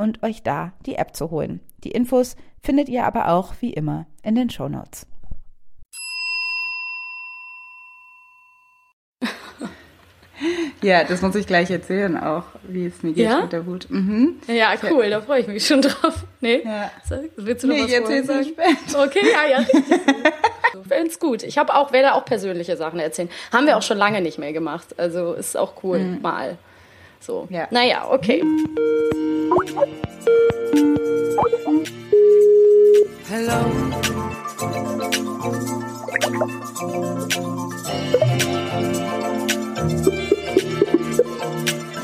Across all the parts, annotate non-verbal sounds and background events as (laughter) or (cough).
und euch da die App zu holen. Die Infos findet ihr aber auch wie immer in den Show Notes. (laughs) Ja, das muss ich gleich erzählen auch, wie es mir geht ja? mit der Wut. Mhm. Ja, cool, da freue ich mich schon (laughs) drauf. Nee? Ja. Willst du noch nee, was jetzt sagen? Spät. Okay, ja, ja, (laughs) richtig. Find's gut. Ich habe auch, werde auch persönliche Sachen erzählen. Haben wir auch schon lange nicht mehr gemacht. Also ist auch cool, mhm. mal. So. Ja. Naja, okay. Hello.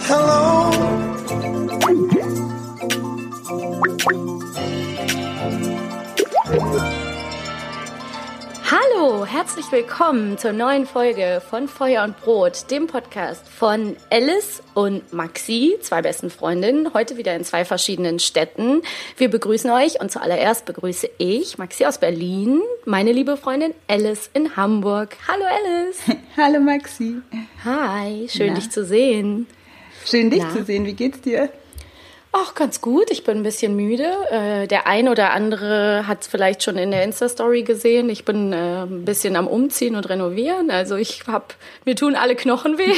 Hello. Hallo, herzlich willkommen zur neuen Folge von Feuer und Brot, dem Podcast von Alice und Maxi, zwei besten Freundinnen, heute wieder in zwei verschiedenen Städten. Wir begrüßen euch und zuallererst begrüße ich Maxi aus Berlin, meine liebe Freundin Alice in Hamburg. Hallo Alice. (laughs) Hallo Maxi. Hi, schön Na? dich zu sehen. Schön dich Na? zu sehen. Wie geht's dir? Ach, ganz gut. Ich bin ein bisschen müde. Äh, der ein oder andere hat es vielleicht schon in der Insta-Story gesehen. Ich bin äh, ein bisschen am Umziehen und renovieren. Also ich hab, mir tun alle Knochen weh. (laughs)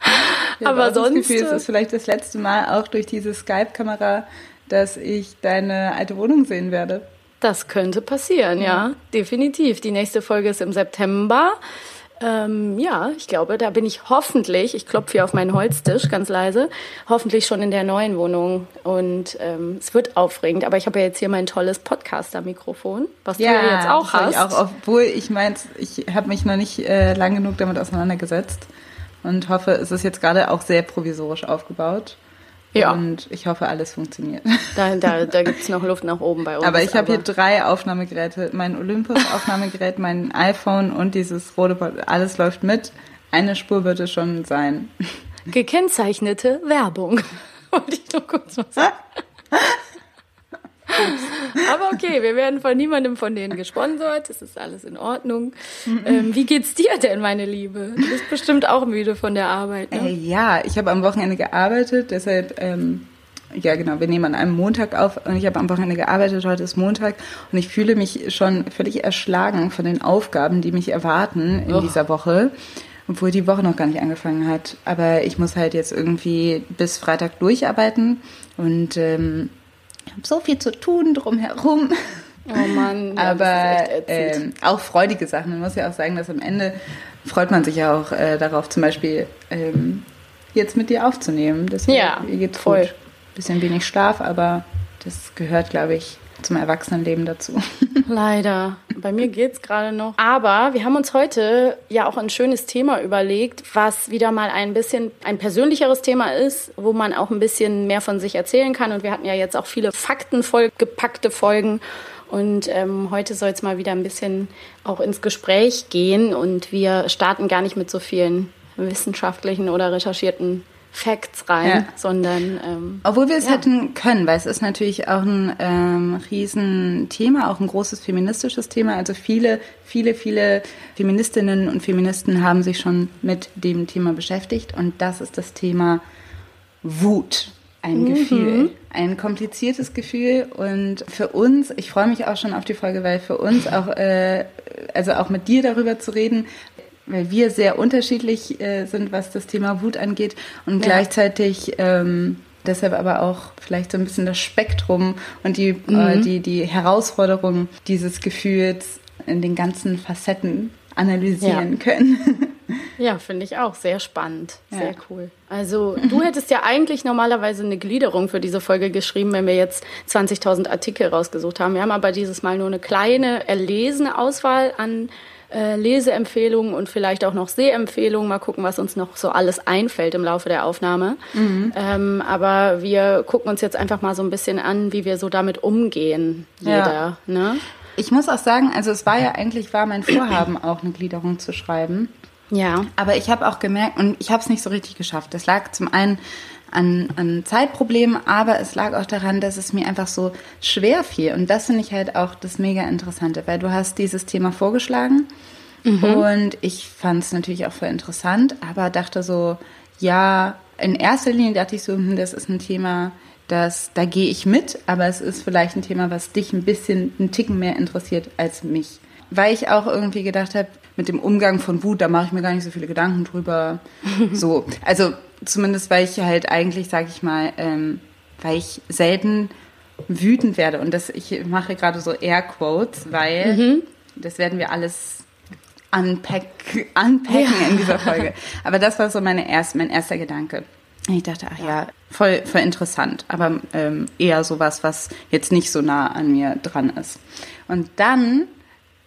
(laughs) ja, aber sonst. Das Gefühl, es ist vielleicht das letzte Mal auch durch diese Skype-Kamera, dass ich deine alte Wohnung sehen werde. Das könnte passieren, ja. ja, definitiv. Die nächste Folge ist im September. Ähm, ja, ich glaube, da bin ich hoffentlich, ich klopfe hier auf meinen Holztisch ganz leise, hoffentlich schon in der neuen Wohnung. Und ähm, es wird aufregend, aber ich habe ja jetzt hier mein tolles Podcaster-Mikrofon, was ja, du ja jetzt auch hast. Ich auch, obwohl ich meins, ich habe mich noch nicht äh, lang genug damit auseinandergesetzt und hoffe, es ist jetzt gerade auch sehr provisorisch aufgebaut. Ja. Und ich hoffe, alles funktioniert. Da, da, da gibt es noch Luft nach oben bei uns. Aber ich habe hier drei Aufnahmegeräte. Mein Olympus-Aufnahmegerät, mein iPhone und dieses rote Pod Alles läuft mit. Eine Spur wird es schon sein. Gekennzeichnete Werbung. (laughs) Wollte ich noch kurz was sagen. (laughs) Aber okay, wir werden von niemandem von denen gesponsert. Das ist alles in Ordnung. Ähm, wie geht's dir denn, meine Liebe? Du bist bestimmt auch müde von der Arbeit. Ne? Äh, ja, ich habe am Wochenende gearbeitet, deshalb. Ähm ja, genau, wir nehmen an einem Montag auf und ich habe am Wochenende gearbeitet, heute ist Montag und ich fühle mich schon völlig erschlagen von den Aufgaben, die mich erwarten in oh. dieser Woche, obwohl die Woche noch gar nicht angefangen hat. Aber ich muss halt jetzt irgendwie bis Freitag durcharbeiten und ähm, habe so viel zu tun drumherum. Oh Mann. Ja, Aber ähm, auch freudige Sachen. Man muss ja auch sagen, dass am Ende freut man sich ja auch äh, darauf, zum Beispiel ähm, jetzt mit dir aufzunehmen. Deswegen, ja, geht's voll. Gut. Bisschen wenig Schlaf, aber das gehört, glaube ich, zum Erwachsenenleben dazu. (laughs) Leider. Bei mir geht es gerade noch. Aber wir haben uns heute ja auch ein schönes Thema überlegt, was wieder mal ein bisschen ein persönlicheres Thema ist, wo man auch ein bisschen mehr von sich erzählen kann. Und wir hatten ja jetzt auch viele faktenvoll gepackte Folgen. Und ähm, heute soll es mal wieder ein bisschen auch ins Gespräch gehen. Und wir starten gar nicht mit so vielen wissenschaftlichen oder recherchierten Facts rein, ja. sondern. Ähm, Obwohl wir es ja. hätten können, weil es ist natürlich auch ein ähm, Riesenthema, auch ein großes feministisches Thema. Also viele, viele, viele Feministinnen und Feministen haben sich schon mit dem Thema beschäftigt und das ist das Thema Wut. Ein mhm. Gefühl, ein kompliziertes Gefühl und für uns, ich freue mich auch schon auf die Folge, weil für uns auch, äh, also auch mit dir darüber zu reden, weil wir sehr unterschiedlich äh, sind, was das Thema Wut angeht und ja. gleichzeitig ähm, deshalb aber auch vielleicht so ein bisschen das Spektrum und die, äh, mhm. äh, die, die Herausforderung dieses Gefühls in den ganzen Facetten analysieren ja. können. (laughs) Ja, finde ich auch sehr spannend. Sehr ja. cool. Also, du (laughs) hättest ja eigentlich normalerweise eine Gliederung für diese Folge geschrieben, wenn wir jetzt 20.000 Artikel rausgesucht haben. Wir haben aber dieses Mal nur eine kleine erlesene Auswahl an äh, Leseempfehlungen und vielleicht auch noch Sehempfehlungen. Mal gucken, was uns noch so alles einfällt im Laufe der Aufnahme. Mhm. Ähm, aber wir gucken uns jetzt einfach mal so ein bisschen an, wie wir so damit umgehen, jeder. Ja. Ne? Ich muss auch sagen, also es war ja eigentlich war mein Vorhaben, (clears throat) auch eine Gliederung zu schreiben. Ja. Aber ich habe auch gemerkt, und ich habe es nicht so richtig geschafft. Das lag zum einen an, an Zeitproblemen, aber es lag auch daran, dass es mir einfach so schwer fiel. Und das finde ich halt auch das mega Interessante, weil du hast dieses Thema vorgeschlagen mhm. und ich fand es natürlich auch voll interessant, aber dachte so, ja, in erster Linie dachte ich so, hm, das ist ein Thema, das, da gehe ich mit, aber es ist vielleicht ein Thema, was dich ein bisschen, einen Ticken mehr interessiert als mich. Weil ich auch irgendwie gedacht habe, mit dem Umgang von Wut, da mache ich mir gar nicht so viele Gedanken drüber. (laughs) so, also zumindest weil ich halt eigentlich, sage ich mal, ähm, weil ich selten wütend werde. Und das, ich mache gerade so Airquotes, weil mhm. das werden wir alles unpack, unpacken ja. in dieser Folge. Aber das war so meine erst, mein erster Gedanke. Ich dachte, ach ja, voll, voll interessant, aber ähm, eher sowas, was jetzt nicht so nah an mir dran ist. Und dann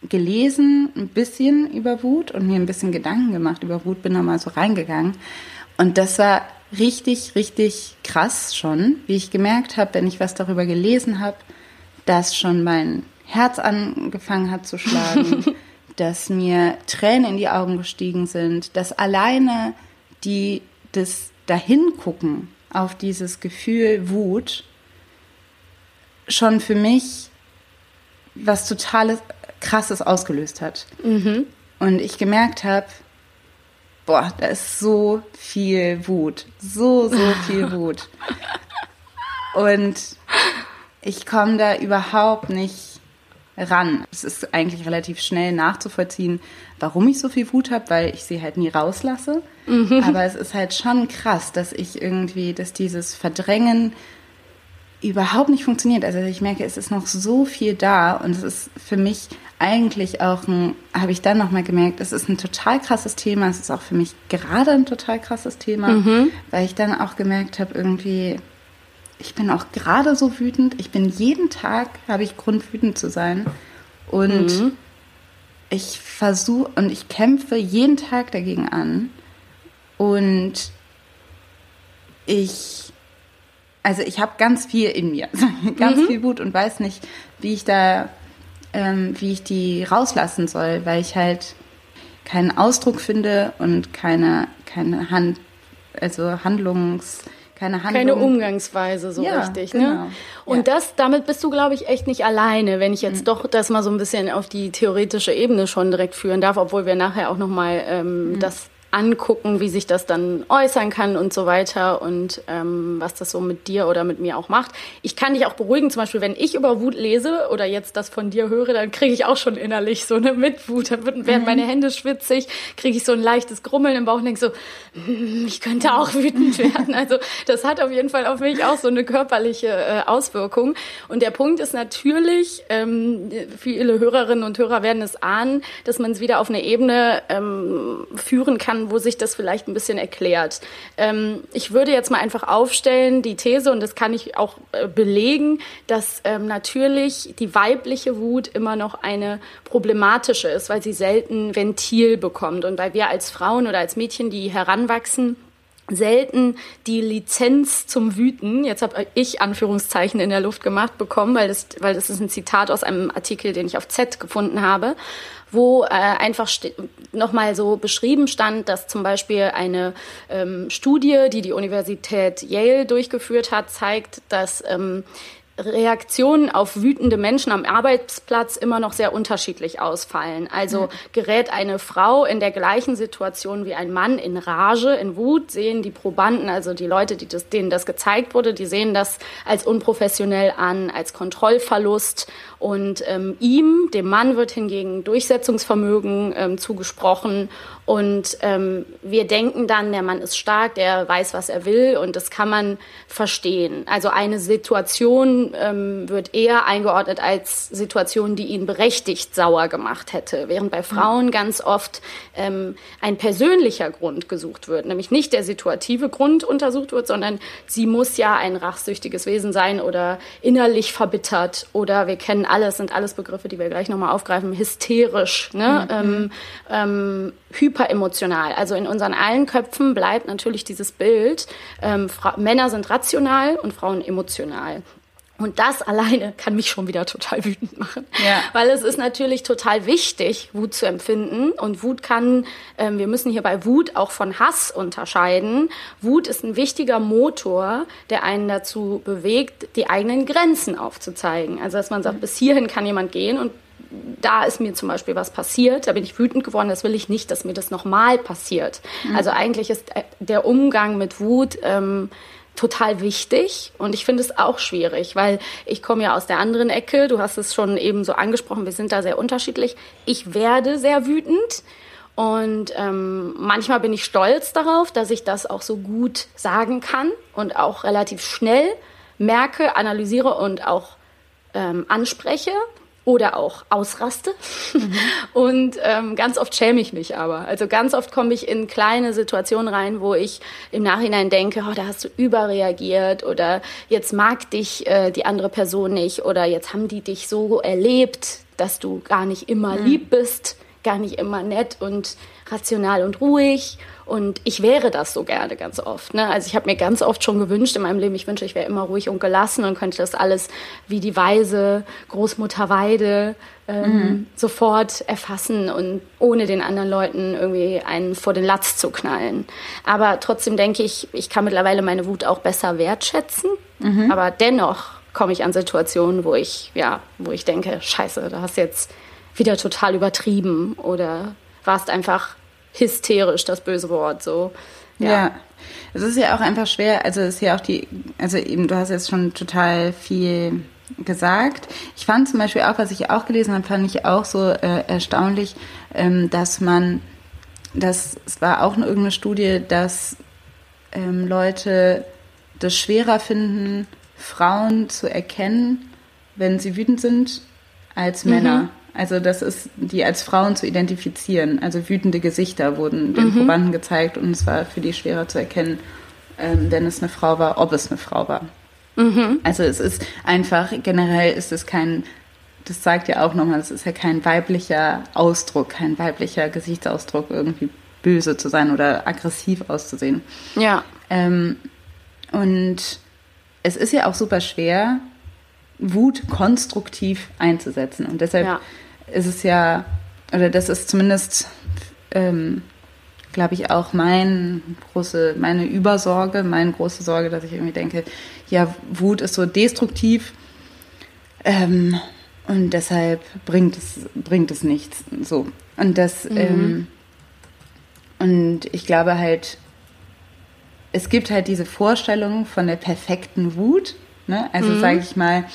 gelesen ein bisschen über Wut und mir ein bisschen Gedanken gemacht über Wut, bin da mal so reingegangen. Und das war richtig, richtig krass schon, wie ich gemerkt habe, wenn ich was darüber gelesen habe, dass schon mein Herz angefangen hat zu schlagen, (laughs) dass mir Tränen in die Augen gestiegen sind, dass alleine die das dahingucken auf dieses Gefühl Wut schon für mich was totales krasses ausgelöst hat. Mhm. Und ich gemerkt habe, boah, da ist so viel Wut. So, so viel (laughs) Wut. Und ich komme da überhaupt nicht ran. Es ist eigentlich relativ schnell nachzuvollziehen, warum ich so viel Wut habe, weil ich sie halt nie rauslasse. Mhm. Aber es ist halt schon krass, dass ich irgendwie, dass dieses Verdrängen überhaupt nicht funktioniert. Also ich merke, es ist noch so viel da und es ist für mich eigentlich auch ein, habe ich dann nochmal gemerkt, es ist ein total krasses Thema. Es ist auch für mich gerade ein total krasses Thema, mhm. weil ich dann auch gemerkt habe, irgendwie, ich bin auch gerade so wütend. Ich bin jeden Tag, habe ich Grund, wütend zu sein. Und mhm. ich versuche und ich kämpfe jeden Tag dagegen an. Und ich, also ich habe ganz viel in mir, (laughs) ganz mhm. viel Wut und weiß nicht, wie ich da ähm, wie ich die rauslassen soll, weil ich halt keinen Ausdruck finde und keine, keine Hand, also Handlungs, keine Handlung. Keine Umgangsweise so Ja, richtig, genau. ne? Und das, damit bist du, glaube ich, echt nicht alleine, wenn ich jetzt doch das mal so ein bisschen auf die theoretische Ebene schon direkt führen darf, obwohl wir nachher auch nochmal ähm, das angucken, wie sich das dann äußern kann und so weiter und ähm, was das so mit dir oder mit mir auch macht. Ich kann dich auch beruhigen, zum Beispiel, wenn ich über Wut lese oder jetzt das von dir höre, dann kriege ich auch schon innerlich so eine Mitwut. Dann werden meine Hände schwitzig, kriege ich so ein leichtes Grummeln im Bauch und denke so, "Hm, ich könnte auch (laughs) wütend werden. Also das hat auf jeden Fall auf mich auch so eine körperliche äh, Auswirkung. Und der Punkt ist natürlich, ähm, viele Hörerinnen und Hörer werden es ahnen, dass man es wieder auf eine Ebene ähm, führen kann, wo sich das vielleicht ein bisschen erklärt. Ähm, ich würde jetzt mal einfach aufstellen, die These, und das kann ich auch äh, belegen, dass ähm, natürlich die weibliche Wut immer noch eine problematische ist, weil sie selten Ventil bekommt und weil wir als Frauen oder als Mädchen, die heranwachsen, selten die Lizenz zum Wüten, jetzt habe ich Anführungszeichen in der Luft gemacht, bekommen, weil das, weil das ist ein Zitat aus einem Artikel, den ich auf Z gefunden habe, wo äh, einfach nochmal so beschrieben stand, dass zum Beispiel eine ähm, Studie, die die Universität Yale durchgeführt hat, zeigt, dass ähm, Reaktionen auf wütende Menschen am Arbeitsplatz immer noch sehr unterschiedlich ausfallen. Also gerät eine Frau in der gleichen Situation wie ein Mann in Rage, in Wut, sehen die Probanden, also die Leute, die das, denen das gezeigt wurde, die sehen das als unprofessionell an, als Kontrollverlust. Und ähm, ihm, dem Mann, wird hingegen Durchsetzungsvermögen ähm, zugesprochen. Und ähm, wir denken dann, der Mann ist stark, der weiß, was er will und das kann man verstehen. Also eine Situation ähm, wird eher eingeordnet als Situation, die ihn berechtigt sauer gemacht hätte, während bei Frauen ganz oft ähm, ein persönlicher Grund gesucht wird, nämlich nicht der situative Grund untersucht wird, sondern sie muss ja ein rachsüchtiges Wesen sein oder innerlich verbittert oder wir kennen alles, sind alles Begriffe, die wir gleich nochmal aufgreifen, hysterisch, ne? Ähm, ähm, hyperemotional. Also in unseren allen Köpfen bleibt natürlich dieses Bild, ähm, Fra Männer sind rational und Frauen emotional. Und das alleine kann mich schon wieder total (laughs) wütend machen. Ja. Weil es ist natürlich total wichtig, Wut zu empfinden. Und Wut kann, ähm, wir müssen hier bei Wut auch von Hass unterscheiden. Wut ist ein wichtiger Motor, der einen dazu bewegt, die eigenen Grenzen aufzuzeigen. Also dass man sagt, bis hierhin kann jemand gehen und da ist mir zum Beispiel was passiert, da bin ich wütend geworden, das will ich nicht, dass mir das nochmal passiert. Also eigentlich ist äh, der Umgang mit Wut ähm, total wichtig und ich finde es auch schwierig, weil ich komme ja aus der anderen Ecke, du hast es schon eben so angesprochen, wir sind da sehr unterschiedlich. Ich werde sehr wütend und ähm, manchmal bin ich stolz darauf, dass ich das auch so gut sagen kann und auch relativ schnell merke, analysiere und auch ähm, anspreche oder auch ausraste. (laughs) Und ähm, ganz oft schäme ich mich aber. Also ganz oft komme ich in kleine Situationen rein, wo ich im Nachhinein denke, oh, da hast du überreagiert oder jetzt mag dich äh, die andere Person nicht oder jetzt haben die dich so erlebt, dass du gar nicht immer lieb bist, gar nicht immer nett und rational und ruhig. Und ich wäre das so gerne ganz oft. Ne? Also ich habe mir ganz oft schon gewünscht in meinem Leben, ich wünsche, ich wäre immer ruhig und gelassen und könnte das alles wie die weise Großmutter Weide ähm, sofort erfassen und ohne den anderen Leuten irgendwie einen vor den Latz zu knallen. Aber trotzdem denke ich, ich kann mittlerweile meine Wut auch besser wertschätzen. Aber dennoch komme ich an Situationen, wo ich, ja, wo ich denke, scheiße, da hast du jetzt wieder total übertrieben oder warst einfach hysterisch, das böse Wort, so. Ja. Es ist ja auch einfach schwer, also es ist ja auch die, also eben, du hast jetzt schon total viel gesagt. Ich fand zum Beispiel auch, was ich auch gelesen habe, fand ich auch so äh, erstaunlich, ähm, dass man, dass es war auch eine, irgendeine Studie, dass ähm, Leute das schwerer finden, Frauen zu erkennen, wenn sie wütend sind, als Männer. Also das ist, die als Frauen zu identifizieren. Also wütende Gesichter wurden den Probanden gezeigt und es war für die schwerer zu erkennen, ähm, wenn es eine Frau war, ob es eine Frau war. Also es ist einfach, generell ist es kein, das sagt ja auch nochmal, es ist ja kein weiblicher Ausdruck, kein weiblicher Gesichtsausdruck, irgendwie böse zu sein oder aggressiv auszusehen. Ja. Ähm, und es ist ja auch super schwer, Wut konstruktiv einzusetzen. Und deshalb Ja. Ist es ja, oder das ist zumindest ähm, glaube ich, auch mein große, meine Übersorge, meine große Sorge, dass ich irgendwie denke, ja, Wut ist so destruktiv ähm, und deshalb bringt es, bringt es nichts. So. Und das, mhm. ähm, und ich glaube halt, es gibt halt diese Vorstellung von der perfekten Wut. Ne? Also mhm. sage ich mal,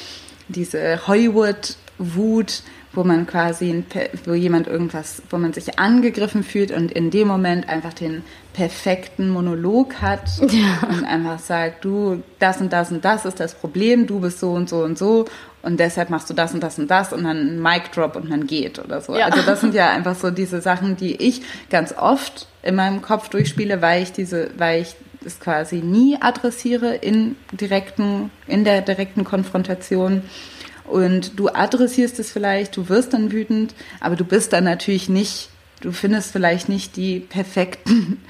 diese Hollywood-Wut, wo man quasi, wo jemand irgendwas, wo man sich angegriffen fühlt und in dem Moment einfach den perfekten Monolog hat (laughs) ja. und einfach sagt, du, das und das und das ist das Problem, du bist so und so und so und deshalb machst du das und das und das und dann ein Mic Drop und man geht oder so. Ja. Also das sind (laughs) ja einfach so diese Sachen, die ich ganz oft in meinem Kopf durchspiele, weil ich diese, weil ich es quasi nie adressiere in direkten, in der direkten Konfrontation und du adressierst es vielleicht, du wirst dann wütend, aber du bist dann natürlich nicht, du findest vielleicht nicht die perfekten,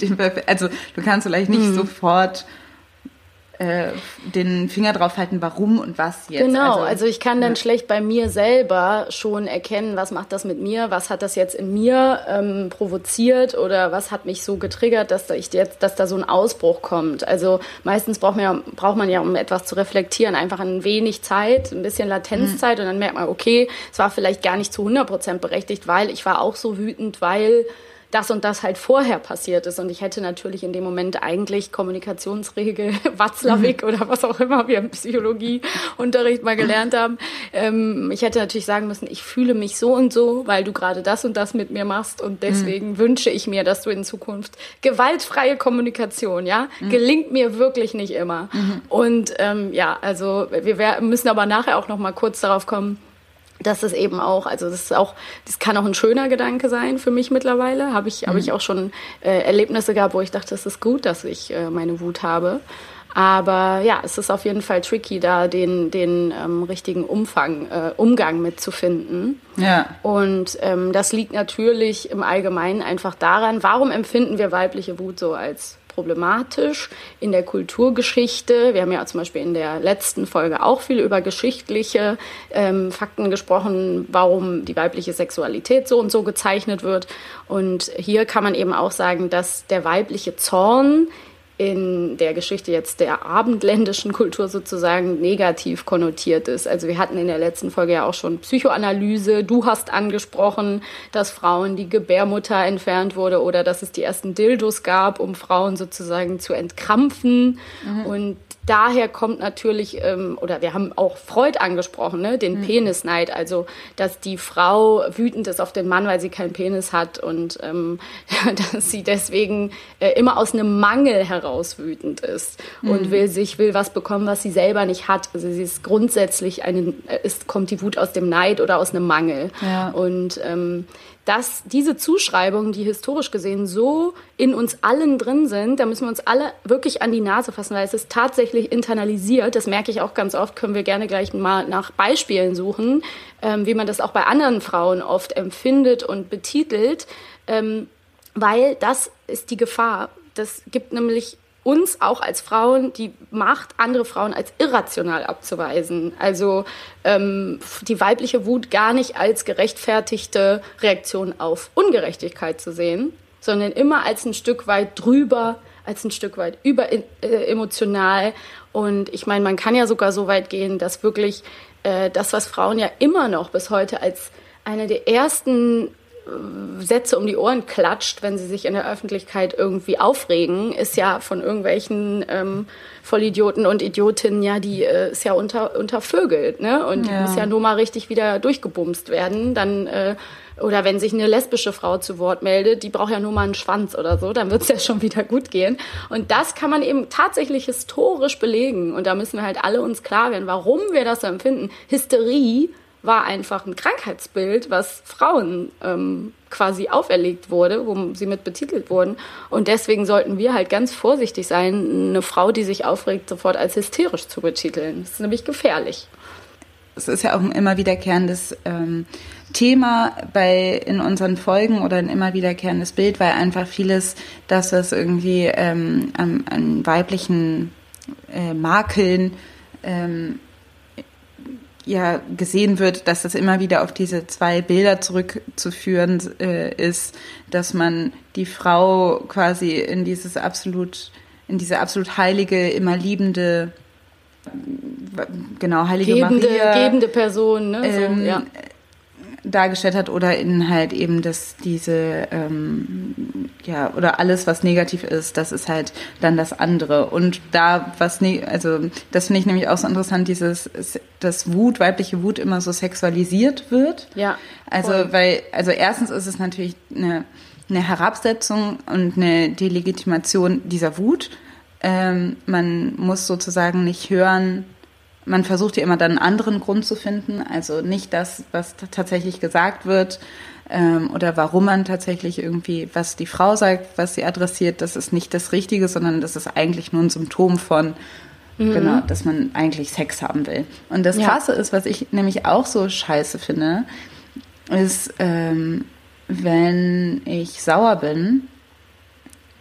(laughs) also du kannst vielleicht nicht mhm. sofort äh, den Finger drauf halten, warum und was jetzt. Genau, also, also ich kann dann ja. schlecht bei mir selber schon erkennen, was macht das mit mir, was hat das jetzt in mir ähm, provoziert oder was hat mich so getriggert, dass da ich jetzt, dass da so ein Ausbruch kommt. Also meistens braucht man ja, braucht man ja, um etwas zu reflektieren, einfach ein wenig Zeit, ein bisschen Latenzzeit mhm. und dann merkt man, okay, es war vielleicht gar nicht zu 100 Prozent berechtigt, weil ich war auch so wütend, weil das und das halt vorher passiert ist. Und ich hätte natürlich in dem Moment eigentlich Kommunikationsregel, (laughs) Watzlawick mhm. oder was auch immer wir im Psychologieunterricht mal gelernt haben. Ähm, ich hätte natürlich sagen müssen, ich fühle mich so und so, weil du gerade das und das mit mir machst und deswegen mhm. wünsche ich mir, dass du in Zukunft gewaltfreie Kommunikation, ja, mhm. gelingt mir wirklich nicht immer. Mhm. Und ähm, ja, also wir müssen aber nachher auch noch mal kurz darauf kommen, dass es eben auch, also das ist auch, das kann auch ein schöner Gedanke sein für mich mittlerweile. Habe ich, mhm. habe ich auch schon äh, Erlebnisse gehabt, wo ich dachte, es ist gut, dass ich äh, meine Wut habe. Aber ja, es ist auf jeden Fall tricky, da den, den ähm, richtigen Umfang, äh, Umgang mitzufinden. Ja. Und ähm, das liegt natürlich im Allgemeinen einfach daran, warum empfinden wir weibliche Wut so als problematisch in der Kulturgeschichte. Wir haben ja zum Beispiel in der letzten Folge auch viel über geschichtliche ähm, Fakten gesprochen, warum die weibliche Sexualität so und so gezeichnet wird. Und hier kann man eben auch sagen, dass der weibliche Zorn in der Geschichte jetzt der abendländischen Kultur sozusagen negativ konnotiert ist. Also wir hatten in der letzten Folge ja auch schon Psychoanalyse. Du hast angesprochen, dass Frauen die Gebärmutter entfernt wurde oder dass es die ersten Dildos gab, um Frauen sozusagen zu entkrampfen. Mhm. Und daher kommt natürlich, ähm, oder wir haben auch Freud angesprochen, ne, den mhm. Penisneid, also dass die Frau wütend ist auf den Mann, weil sie keinen Penis hat und ähm, (laughs) dass sie deswegen äh, immer aus einem Mangel heraus wütend ist mhm. und will sich, will was bekommen, was sie selber nicht hat. Also sie ist grundsätzlich eine, äh, ist, kommt die Wut aus dem Neid oder aus einem Mangel. Ja. Und ähm, dass diese Zuschreibungen, die historisch gesehen so in uns allen drin sind, da müssen wir uns alle wirklich an die Nase fassen, weil es ist tatsächlich internalisiert. Das merke ich auch ganz oft, können wir gerne gleich mal nach Beispielen suchen, ähm, wie man das auch bei anderen Frauen oft empfindet und betitelt, ähm, weil das ist die Gefahr. Das gibt nämlich uns auch als Frauen die Macht, andere Frauen als irrational abzuweisen. Also ähm, die weibliche Wut gar nicht als gerechtfertigte Reaktion auf Ungerechtigkeit zu sehen, sondern immer als ein Stück weit drüber, als ein Stück weit über äh, emotional. Und ich meine, man kann ja sogar so weit gehen, dass wirklich äh, das, was Frauen ja immer noch bis heute als eine der ersten Sätze um die Ohren klatscht, wenn sie sich in der Öffentlichkeit irgendwie aufregen, ist ja von irgendwelchen ähm, Vollidioten und Idiotinnen ja, die äh, ist ja unter, untervögelt, ne? Und ja. die muss ja nur mal richtig wieder durchgebumst werden. Dann, äh, oder wenn sich eine lesbische Frau zu Wort meldet, die braucht ja nur mal einen Schwanz oder so, dann wird es ja schon wieder gut gehen. Und das kann man eben tatsächlich historisch belegen. Und da müssen wir halt alle uns klar werden, warum wir das so empfinden. Hysterie war einfach ein Krankheitsbild, was Frauen ähm, quasi auferlegt wurde, wo sie mit betitelt wurden. Und deswegen sollten wir halt ganz vorsichtig sein, eine Frau, die sich aufregt, sofort als hysterisch zu betiteln. Das ist nämlich gefährlich. Es ist ja auch ein immer wiederkehrendes ähm, Thema bei in unseren Folgen oder ein immer wiederkehrendes Bild, weil einfach vieles, dass das irgendwie ähm, an, an weiblichen äh, Makeln ähm, ja gesehen wird, dass das immer wieder auf diese zwei Bilder zurückzuführen äh, ist, dass man die Frau quasi in dieses absolut, in diese absolut heilige, immer liebende, genau, heilige gebende, Maria. gebende Person, ne? So, ähm, ja. Dargestellt hat oder in halt eben das diese ähm, ja oder alles was negativ ist das ist halt dann das andere. Und da was ne also das finde ich nämlich auch so interessant dieses dass Wut weibliche Wut immer so sexualisiert wird. Ja, also voll. weil also erstens ist es natürlich eine eine Herabsetzung und eine Delegitimation dieser Wut. Ähm, man muss sozusagen nicht hören man versucht ja immer dann einen anderen Grund zu finden, also nicht das, was tatsächlich gesagt wird ähm, oder warum man tatsächlich irgendwie, was die Frau sagt, was sie adressiert, das ist nicht das Richtige, sondern das ist eigentlich nur ein Symptom von, genau, dass man eigentlich Sex haben will. Und das Ja. Krasse ist, was ich nämlich auch so scheiße finde, ist, ähm, wenn ich sauer bin,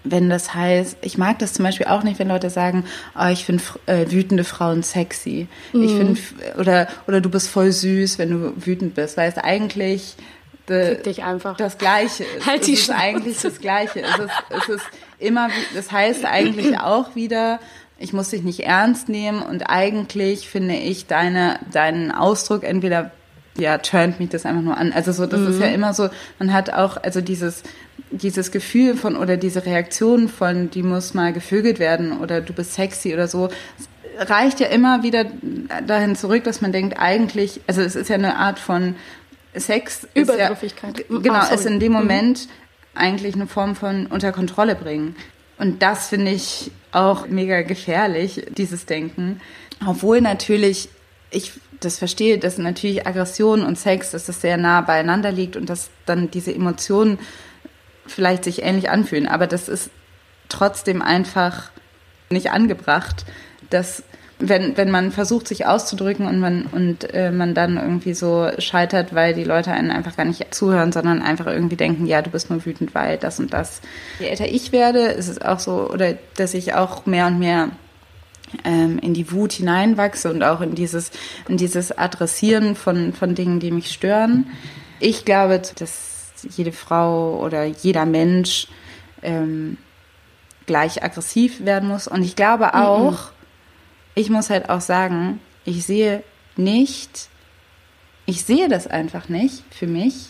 wenn das heißt, ich mag das zum Beispiel auch nicht, wenn Leute sagen, oh, ich finde äh, wütende Frauen sexy. Ich finde, oder, oder du bist voll süß, wenn du wütend bist, weil es eigentlich äh, Fick dich einfach. das Gleiche ist. (laughs) Halt die es ist Schnauze. eigentlich das Gleiche. Es ist, es ist immer, das heißt eigentlich auch wieder, ich muss dich nicht ernst nehmen und eigentlich finde ich deine, deinen Ausdruck entweder ja, turnt mich das einfach nur an. Also so, das ist ja immer so, man hat auch, also dieses, dieses Gefühl von oder diese Reaktion von, die muss mal gevögelt werden oder du bist sexy oder so, reicht ja immer wieder dahin zurück, dass man denkt, eigentlich, also es ist ja eine Art von Sex. ja- Übergriffigkeit. G- Genau, Ah, ist in dem Moment eigentlich eine Form von unter Kontrolle bringen. Und das finde ich auch mega gefährlich, dieses Denken. Obwohl natürlich, ich das verstehe, dass natürlich Aggression und Sex, dass das sehr nah beieinander liegt und dass dann diese Emotionen vielleicht sich ähnlich anfühlen. Aber das ist trotzdem einfach nicht angebracht, dass wenn, wenn man versucht, sich auszudrücken und man und äh, man dann irgendwie so scheitert, weil die Leute einen einfach gar nicht zuhören, sondern einfach irgendwie denken, ja, du bist nur wütend, weil das und das. Je älter ich werde, ist es auch so, oder dass ich auch mehr und mehr ähm, in die Wut hineinwachse und auch in dieses, in dieses Adressieren von, von Dingen, die mich stören. Ich glaube, dass jede Frau oder jeder Mensch ähm, gleich aggressiv werden muss. Und ich glaube auch, ich muss halt auch sagen, ich sehe nicht, ich sehe das einfach nicht für mich,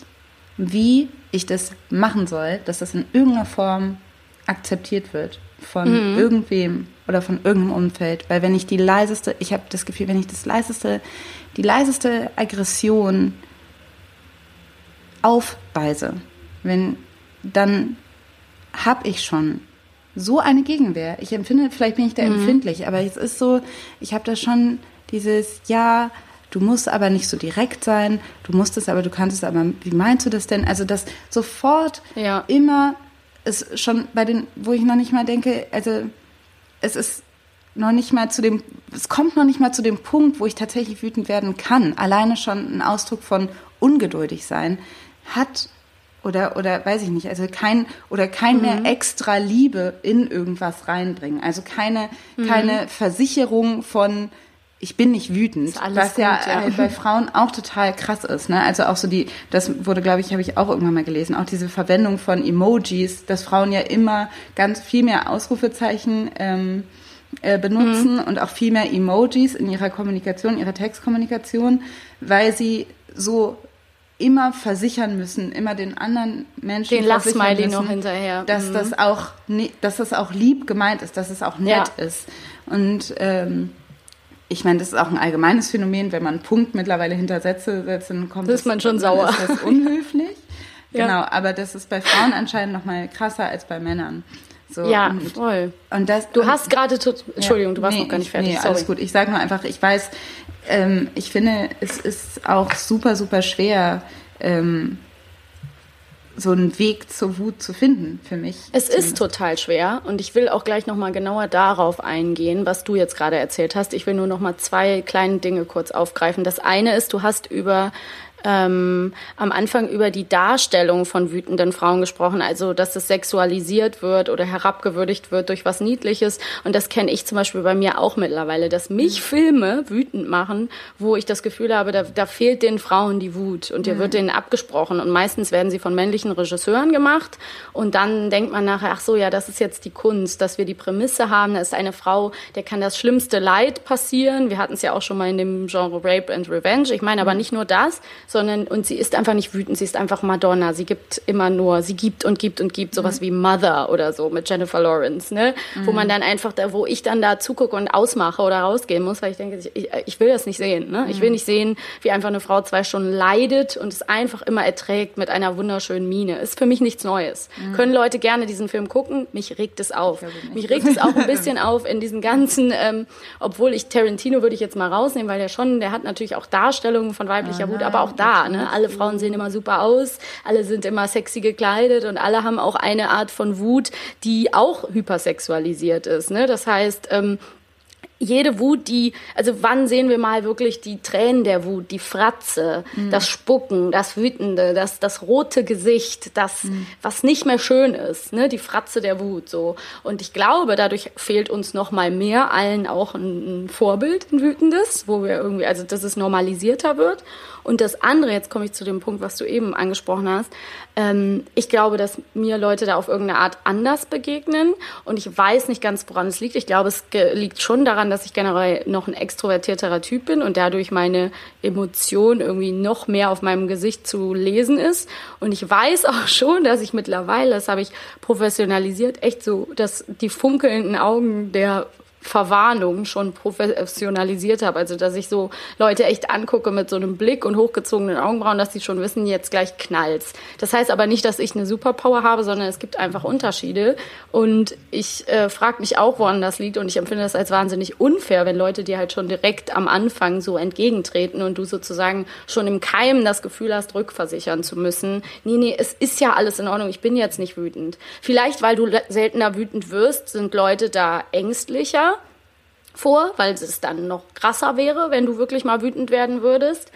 wie ich das machen soll, dass das in irgendeiner Form akzeptiert wird von irgendwem oder von irgendeinem Umfeld. Weil wenn ich die leiseste, ich habe das Gefühl, wenn ich das leiseste, die leiseste Aggression aufweise, wenn dann habe ich schon so eine Gegenwehr. Ich empfinde, vielleicht bin ich da empfindlich, aber es ist so, ich habe da schon dieses, ja, du musst aber nicht so direkt sein, du musst es aber, du kannst es aber, wie meinst du das denn? Also das sofort Ja. immer ist schon bei den, wo ich noch nicht mal denke, also es ist noch nicht mal zu dem, es kommt noch nicht mal zu dem Punkt, wo ich tatsächlich wütend werden kann. Alleine schon ein Ausdruck von ungeduldig sein hat oder oder weiß ich nicht, also kein oder kein Mhm. mehr extra Liebe in irgendwas reinbringen. Also keine Mhm. keine Versicherung von ich bin nicht wütend, was ja, gut, ja. bei (laughs) Frauen auch total krass ist. Ne? Also auch so die, das wurde, glaube ich, habe ich auch irgendwann mal gelesen, auch diese Verwendung von Emojis, dass Frauen ja immer ganz viel mehr Ausrufezeichen ähm, äh, benutzen und auch viel mehr Emojis in ihrer Kommunikation, ihrer Textkommunikation, weil sie so immer versichern müssen, immer den anderen Menschen Den versichern müssen, noch hinterher. dass Mhm. das auch, dass das auch lieb gemeint ist, dass es auch nett Ja. ist. Und ähm, ich meine, das ist auch ein allgemeines Phänomen, wenn man einen Punkt mittlerweile hinter Sätze setzt, dann kommt Ist das, man schon dann sauer. Ist das unhöflich. (laughs) Ja. Genau, aber das ist bei Frauen anscheinend noch mal krasser als bei Männern. So, Ja, und, voll. und das, Du hast gerade, Entschuldigung, ja, du warst nee, noch gar nicht ich- fertig. Nee, Sorry. alles gut. Ich sage nur einfach, ich weiß, ähm, ich finde, es ist auch super, super schwer, ähm, so einen Weg zur Wut zu finden für mich. Es ist total schwer und ich will auch gleich noch mal genauer darauf eingehen, was du jetzt gerade erzählt hast. Ich will nur noch mal zwei kleine Dinge kurz aufgreifen. Das eine ist, du hast über ähm, am Anfang über die Darstellung von wütenden Frauen gesprochen, also dass es sexualisiert wird oder herabgewürdigt wird durch was Niedliches. Und das kenne ich zum Beispiel bei mir auch mittlerweile, dass mich Filme wütend machen, wo ich das Gefühl habe, da, da fehlt den Frauen die Wut und dir mhm. wird denen abgesprochen. Und meistens werden sie von männlichen Regisseuren gemacht. Und dann denkt man nachher, ach so, ja, das ist jetzt die Kunst, dass wir die Prämisse haben, da ist eine Frau, der kann das schlimmste Leid passieren. Wir hatten es ja auch schon mal in dem Genre Rape and Revenge. Ich meine aber mhm. nicht nur das, sondern, und sie ist einfach nicht wütend, sie ist einfach Madonna. Sie gibt immer nur, sie gibt und gibt und gibt, sowas mhm. wie Mother oder so mit Jennifer Lawrence, ne? Mhm. Wo man dann einfach, da, wo ich dann da zugucke und ausmache oder rausgehen muss, weil ich denke, ich, ich will das nicht sehen, ne? Ich will mhm. nicht sehen, wie einfach eine Frau zwei Stunden leidet und es einfach immer erträgt mit einer wunderschönen Miene. Ist für mich nichts Neues. Mhm. Können Leute gerne diesen Film gucken? Mich regt es auf. Mich regt es auch ein bisschen (laughs) auf in diesen ganzen, ähm, obwohl ich Tarantino würde ich jetzt mal rausnehmen, weil der schon, der hat natürlich auch Darstellungen von weiblicher Aha, Wut, aber auch da, ne? Alle Frauen sehen immer super aus, alle sind immer sexy gekleidet und alle haben auch eine Art von Wut, die auch hypersexualisiert ist. Ne? Das heißt, ähm, jede Wut, die, also wann sehen wir mal wirklich die Tränen der Wut, die Fratze, mhm. das Spucken, das Wütende, das, das rote Gesicht, das, mhm. was nicht mehr schön ist, ne, die Fratze der Wut, so. Und ich glaube, dadurch fehlt uns noch mal mehr allen auch ein, ein Vorbild, ein wütendes, wo wir irgendwie, also, dass es normalisierter wird. Und das andere, jetzt komme ich zu dem Punkt, was du eben angesprochen hast. Ähm, ich glaube, dass mir Leute da auf irgendeine Art anders begegnen. Und ich weiß nicht ganz, woran es liegt. Ich glaube, es liegt schon daran, dass ich generell noch ein extrovertierterer Typ bin und dadurch meine Emotion irgendwie noch mehr auf meinem Gesicht zu lesen ist. Und ich weiß (laughs) auch schon, dass ich mittlerweile, das habe ich professionalisiert, echt so, dass die funkelnden Augen der Verwarnung schon professionalisiert habe. Also, dass ich so Leute echt angucke mit so einem Blick und hochgezogenen Augenbrauen, dass sie schon wissen, jetzt gleich knallt's. Das heißt aber nicht, dass ich eine Superpower habe, sondern es gibt einfach Unterschiede. Und ich äh, frage mich auch, woran das liegt. Und ich empfinde das als wahnsinnig unfair, wenn Leute dir halt schon direkt am Anfang so entgegentreten und du sozusagen schon im Keim das Gefühl hast, rückversichern zu müssen. Nee, nee, es ist ja alles in Ordnung. Ich bin jetzt nicht wütend. Vielleicht, weil du seltener wütend wirst, sind Leute da ängstlicher vor, weil es dann noch krasser wäre, wenn du wirklich mal wütend werden würdest.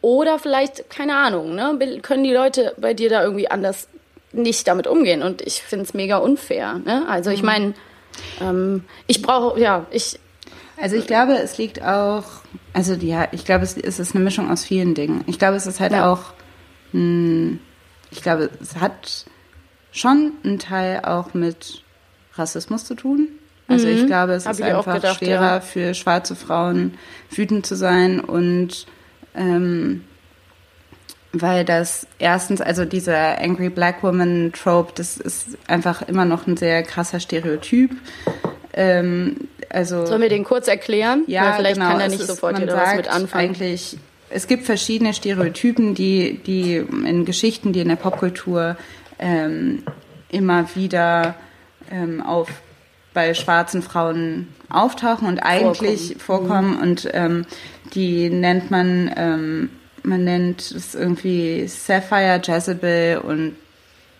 Oder vielleicht, keine Ahnung, ne, können die Leute bei dir da irgendwie anders nicht damit umgehen. Und ich finde es mega unfair. Ne? Also ich mhm. meine, ähm, ich brauche, ja, ich. Also ich glaube, es liegt auch, also ja, ich glaube, es, ist eine Mischung aus vielen Dingen. Ich glaube, es ist halt ja. auch, mh, ich glaube, es hat schon einen Teil auch mit Rassismus zu tun. Also mhm. ich glaube, es Hab ist einfach gedacht, schwerer ja. für schwarze Frauen wütend zu sein und ähm, weil das erstens, also dieser Angry Black Woman Trope, das ist einfach immer noch ein sehr krasser Stereotyp. Ähm, also, Sollen wir den kurz erklären? Ja, Weil vielleicht genau, kann er nicht sofort wieder was mit anfangen. Eigentlich, es gibt verschiedene Stereotypen, die, die in Geschichten, die in der Popkultur ähm, immer wieder ähm, auf bei schwarzen Frauen auftauchen und eigentlich vorkommen, vorkommen. Mhm. und ähm, die nennt man, ähm, man nennt es irgendwie Sapphire, Jezebel und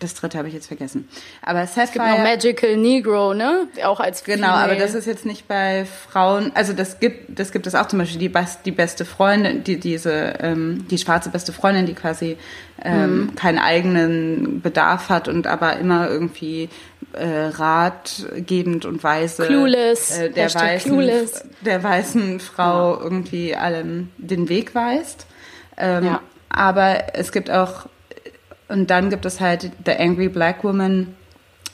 das dritte habe ich jetzt vergessen. Aber Sapphire. Es gibt noch Magical Negro, ne? Auch als Female. Genau, aber das ist jetzt nicht bei Frauen. Also das gibt, das gibt es auch zum Beispiel die, die beste Freundin, die diese, ähm, die schwarze beste Freundin, die quasi ähm, mhm. keinen eigenen Bedarf hat und aber immer irgendwie äh, ratgebend und weise clueless, äh, der, weißen, clueless. der weißen Frau ja. irgendwie allen den Weg weist. Ähm, ja. Aber es gibt auch und dann gibt es halt The Angry Black Woman,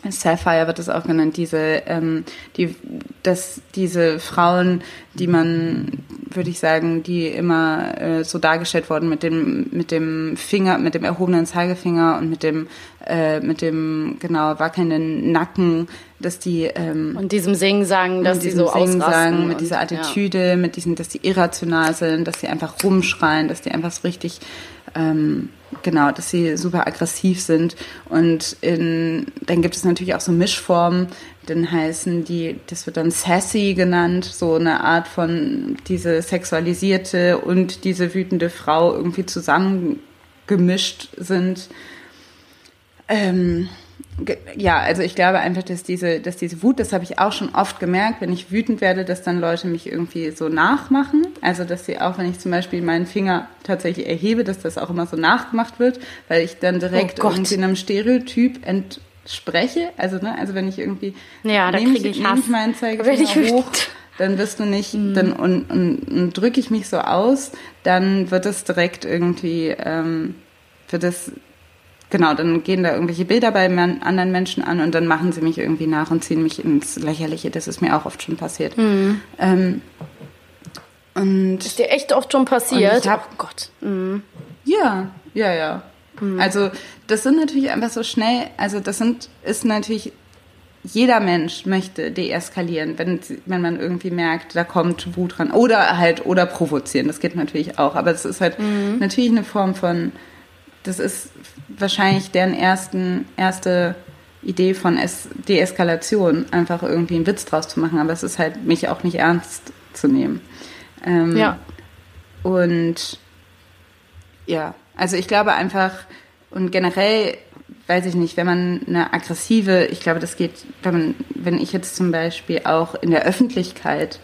Sapphire wird es auch genannt, diese, ähm, die, das, diese Frauen, die man, würde ich sagen, die immer äh, so dargestellt wurden mit dem, mit dem Finger, mit dem erhobenen Zeigefinger und mit dem, äh, mit dem genau wackelnden Nacken, dass die ähm, und diesem Singen sagen, dass die so Singen sagen, mit dieser Attitüde, ja. mit diesen, dass die irrational sind, dass sie einfach rumschreien, dass die einfach so richtig ähm, genau, dass sie super aggressiv sind. Und in, dann gibt es natürlich auch so Mischformen, dann heißen die, das wird dann sassy genannt, so eine Art von diese sexualisierte und diese wütende Frau irgendwie zusammengemischt sind. Ähm, ja, also ich glaube einfach, dass diese, dass diese Wut, das habe ich auch schon oft gemerkt, wenn ich wütend werde, dass dann Leute mich irgendwie so nachmachen. Also dass sie auch, wenn ich zum Beispiel meinen Finger tatsächlich erhebe, dass das auch immer so nachgemacht wird, weil ich dann direkt Oh irgendwie einem Stereotyp entspreche. Also, ne, also wenn ich irgendwie Ja, nehme ich nehme Hass. ich meinen ich Zeigefinger hoch, dann wirst du nicht, dann und, und, und drücke ich mich so aus, dann wird es direkt irgendwie, ähm, wird es Genau, dann gehen da irgendwelche Bilder bei anderen Menschen an und dann machen sie mich irgendwie nach und ziehen mich ins Lächerliche. Das ist mir auch oft schon passiert. Ähm, und Ist dir echt oft schon passiert? Hab- oh Gott. Mhm. ja, ja, ja. Also das sind natürlich einfach so schnell, also das sind, ist natürlich, jeder Mensch möchte deeskalieren, wenn, wenn man irgendwie merkt, da kommt Wut ran. Oder halt, oder provozieren, das geht natürlich auch. Aber es ist halt natürlich eine Form von, das ist wahrscheinlich deren ersten, erste Idee von es Deeskalation, einfach irgendwie einen Witz draus zu machen. Aber es ist halt, mich auch nicht ernst zu nehmen. Ähm, Ja. und ja, also ich glaube einfach, und generell, weiß ich nicht, wenn man eine aggressive, ich glaube, das geht, wenn man, wenn ich jetzt zum Beispiel auch in der Öffentlichkeit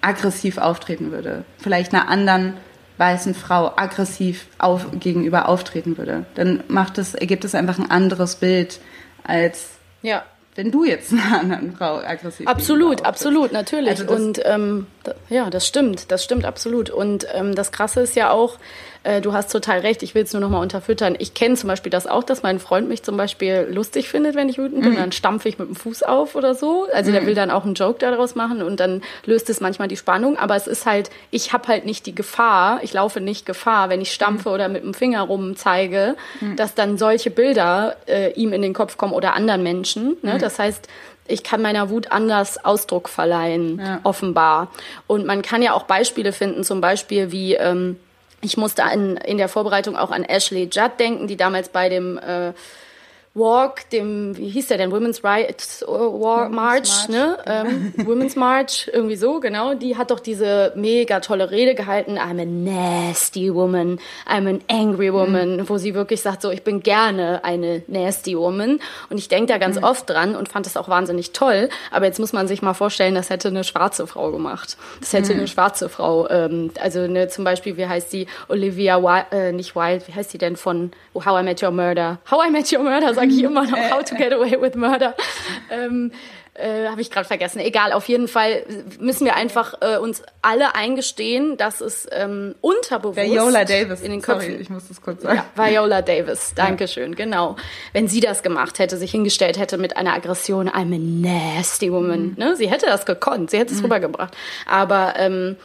aggressiv auftreten würde, vielleicht einer anderen weißen Frau aggressiv auf, gegenüber auftreten würde, dann macht es, ergibt es einfach ein anderes Bild, als Ja. wenn du jetzt einer anderen Frau aggressiv Absolut, absolut, natürlich. Also und ähm, ja, das stimmt, das stimmt absolut. Und ähm, das Krasse ist ja auch, äh, du hast total recht, ich will es nur noch mal unterfüttern. Ich kenne zum Beispiel das auch, dass mein Freund mich zum Beispiel lustig findet, wenn ich wütend bin. Mhm. Dann stampfe ich mit dem Fuß auf oder so. Also der will dann auch einen Joke daraus machen und dann löst es manchmal die Spannung. Aber es ist halt, ich habe halt nicht die Gefahr, ich laufe nicht Gefahr, wenn ich stampfe oder mit dem Finger rumzeige, dass dann solche Bilder äh, ihm in den Kopf kommen oder anderen Menschen. Ne? Das heißt, ich kann meiner Wut anders Ausdruck verleihen, Ja. offenbar. Und man kann ja auch Beispiele finden, zum Beispiel wie, ähm, ich musste in, in der Vorbereitung auch an Ashley Judd denken, die damals bei dem äh, Walk, dem, wie hieß der denn, Women's Rights War, March, March, ne? Ähm, Women's March, irgendwie so, genau. Die hat doch diese mega tolle Rede gehalten, I'm a nasty woman, I'm an angry woman, wo sie wirklich sagt, so, ich bin gerne eine nasty woman. Und ich denke da ganz oft dran und fand das auch wahnsinnig toll. Aber jetzt muss man sich mal vorstellen, das hätte eine schwarze Frau gemacht. Das hätte eine schwarze Frau, ähm, also eine, zum Beispiel, wie heißt die, Olivia Wilde, äh, nicht Wilde, wie heißt die denn von How I Met Your Murder? How I Met Your Murder, sage ich immer noch, How to Get Away with Murder. Ähm, äh, habe ich gerade vergessen. Egal, auf jeden Fall müssen wir einfach äh, uns alle eingestehen, dass es ähm, unterbewusst Viola Davis, in den sorry, Köpfen ich muss das kurz sagen. ja, Viola Davis, Dankeschön, genau. Wenn sie das gemacht hätte, sich hingestellt hätte mit einer Aggression, I'm a nasty woman, ne? Sie hätte das gekonnt, sie hätte es rübergebracht. Aber ähm,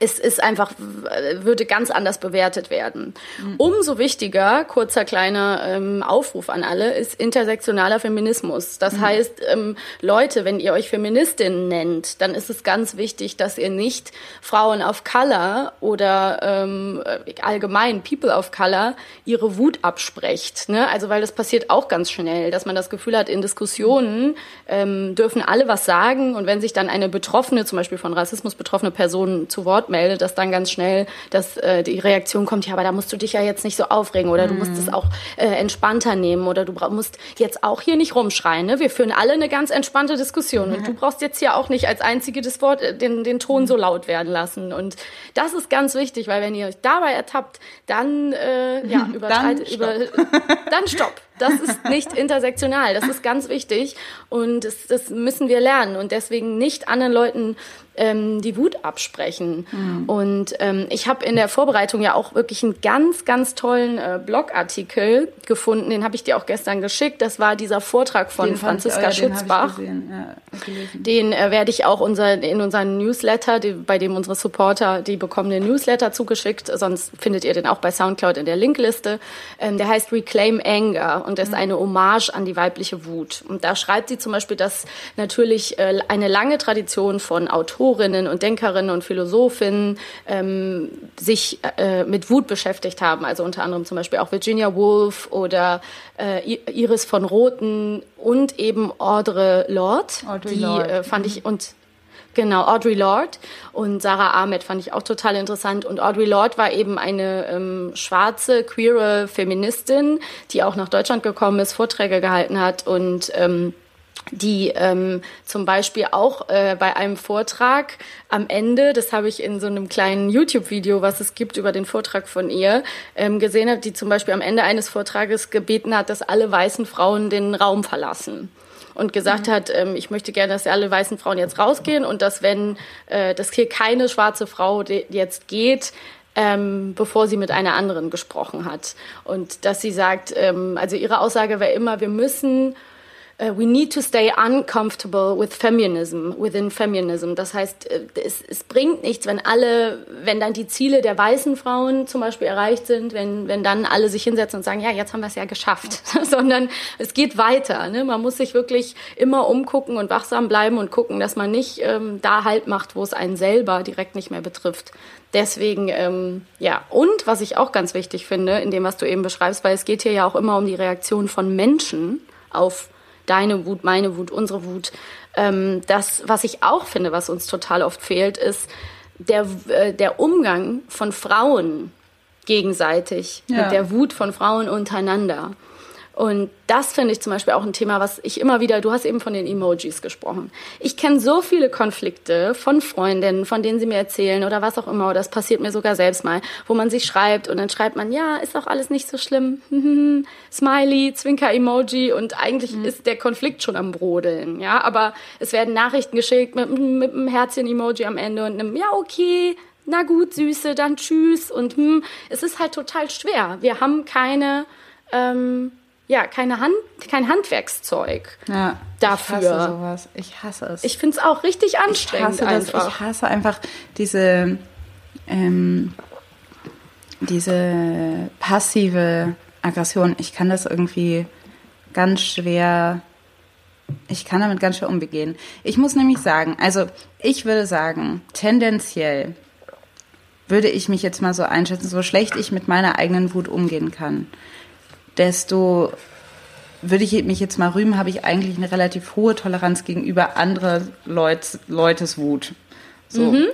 es ist einfach, würde ganz anders bewertet werden. Umso wichtiger, kurzer kleiner ähm, Aufruf an alle, ist intersektionaler Feminismus. Das heißt, ähm, Leute, wenn ihr euch Feministinnen nennt, dann ist es ganz wichtig, dass ihr nicht Frauen of Color oder ähm, äh, allgemein People of Color ihre Wut absprecht. Ne? Also weil das passiert auch ganz schnell, dass man das Gefühl hat, in Diskussionen ähm, dürfen alle was sagen und wenn sich dann eine betroffene, zum Beispiel von Rassismus betroffene Person zu Wort meldet, dass dann ganz schnell dass, äh, die Reaktion kommt, ja, aber da musst du dich ja jetzt nicht so aufregen oder du musst es auch äh, entspannter nehmen oder du musst jetzt auch hier nicht rumschreien. Ne? Wir führen alle eine ganz entspannte Diskussion und du brauchst jetzt hier auch nicht als Einzige das Wort, äh, den, den Ton so laut werden lassen. Und das ist ganz wichtig, weil wenn ihr euch dabei ertappt, dann äh, ja, (laughs) übertreitet, stopp. über, (laughs) dann stopp. Das ist nicht (laughs) intersektional. Das ist ganz wichtig und das, das müssen wir lernen und deswegen nicht anderen Leuten ähm, die Wut absprechen. Und ähm, ich habe in der Vorbereitung ja auch wirklich einen ganz, ganz tollen äh, Blogartikel gefunden. Den habe ich dir auch gestern geschickt. Das war dieser Vortrag von Den fand ich- Franziska oh ja, den Schutzbach. gesehen, ja. Den äh, werde ich auch unser, in unseren Newsletter, die, bei dem unsere Supporter, die bekommen den Newsletter zugeschickt. Sonst findet ihr den auch bei Soundcloud in der Linkliste. Ähm, der heißt Reclaim Anger und ist eine Hommage an die weibliche Wut. Und da schreibt sie zum Beispiel, dass natürlich äh, eine lange Tradition von Autorinnen und Denkerinnen und Philosophinnen ähm, sich äh, mit Wut beschäftigt haben. Also unter anderem zum Beispiel auch Virginia Woolf oder äh, Iris von Roten und eben Audre Lorde. Audre die Lorde, äh, fand ich und Genau, Audre Lorde und Sarah Ahmed fand ich auch total interessant. Und Audre Lorde war eben eine ähm, schwarze, queere Feministin, die auch nach Deutschland gekommen ist, Vorträge gehalten hat und ähm, die ähm, zum Beispiel auch äh, bei einem Vortrag am Ende, das habe ich in so einem kleinen YouTube-Video, was es gibt über den Vortrag von ihr, ähm, gesehen hat, die zum Beispiel am Ende eines Vortrages gebeten hat, dass alle weißen Frauen den Raum verlassen und gesagt mhm. hat, ähm, ich möchte gerne, dass alle weißen Frauen jetzt rausgehen und dass wenn, äh, dass hier keine schwarze Frau jetzt geht, ähm, bevor sie mit einer anderen gesprochen hat. Und dass sie sagt, ähm, also ihre Aussage war immer, wir müssen Uh, we need to stay uncomfortable with feminism, within feminism. Das heißt, äh, es, es, bringt nichts, wenn alle, wenn dann die Ziele der weißen Frauen zum Beispiel erreicht sind, wenn, wenn dann alle sich hinsetzen und sagen, ja, jetzt haben wir es ja geschafft, (laughs) sondern es geht weiter. Ne? Man muss sich wirklich immer umgucken und wachsam bleiben und gucken, dass man nicht ähm, da Halt macht, wo es einen selber direkt nicht mehr betrifft. Deswegen, ähm, ja, und was ich auch ganz wichtig finde, in dem, was du eben beschreibst, weil es geht hier ja auch immer um die Reaktion von Menschen auf deine Wut, meine Wut, unsere Wut. Ähm, das, was ich auch finde, was uns total oft fehlt, ist der, äh, der Umgang von Frauen gegenseitig ja. mit der Wut von Frauen untereinander. Und das finde ich zum Beispiel auch ein Thema, was ich immer wieder, du hast eben von den Emojis gesprochen. Ich kenne so viele Konflikte von Freundinnen, von denen sie mir erzählen oder was auch immer, oder das passiert mir sogar selbst mal, wo man sich schreibt und dann schreibt man, ja, ist doch alles nicht so schlimm, (laughs) Smiley, Zwinker-Emoji und eigentlich mhm. ist der Konflikt schon am Brodeln, ja, aber es werden Nachrichten geschickt mit, mit einem Herzchen-Emoji am Ende und einem, ja, okay, na gut, Süße, dann tschüss und hm, es ist halt total schwer. Wir haben keine, ähm, ja, keine Hand, kein Handwerkszeug ja, dafür. Ich hasse sowas. Ich hasse es. Ich finde es auch richtig anstrengend. Ich hasse einfach. Ich hasse einfach diese, ähm, diese passive Aggression. Ich kann das irgendwie ganz schwer, ich kann damit ganz schwer umgehen. Ich muss nämlich sagen, also ich würde sagen, tendenziell würde ich mich jetzt mal so einschätzen, so schlecht ich mit meiner eigenen Wut umgehen kann desto würde ich mich jetzt mal rühmen, habe ich eigentlich eine relativ hohe Toleranz gegenüber anderen Leut, Leutes Wut. So. Mhm.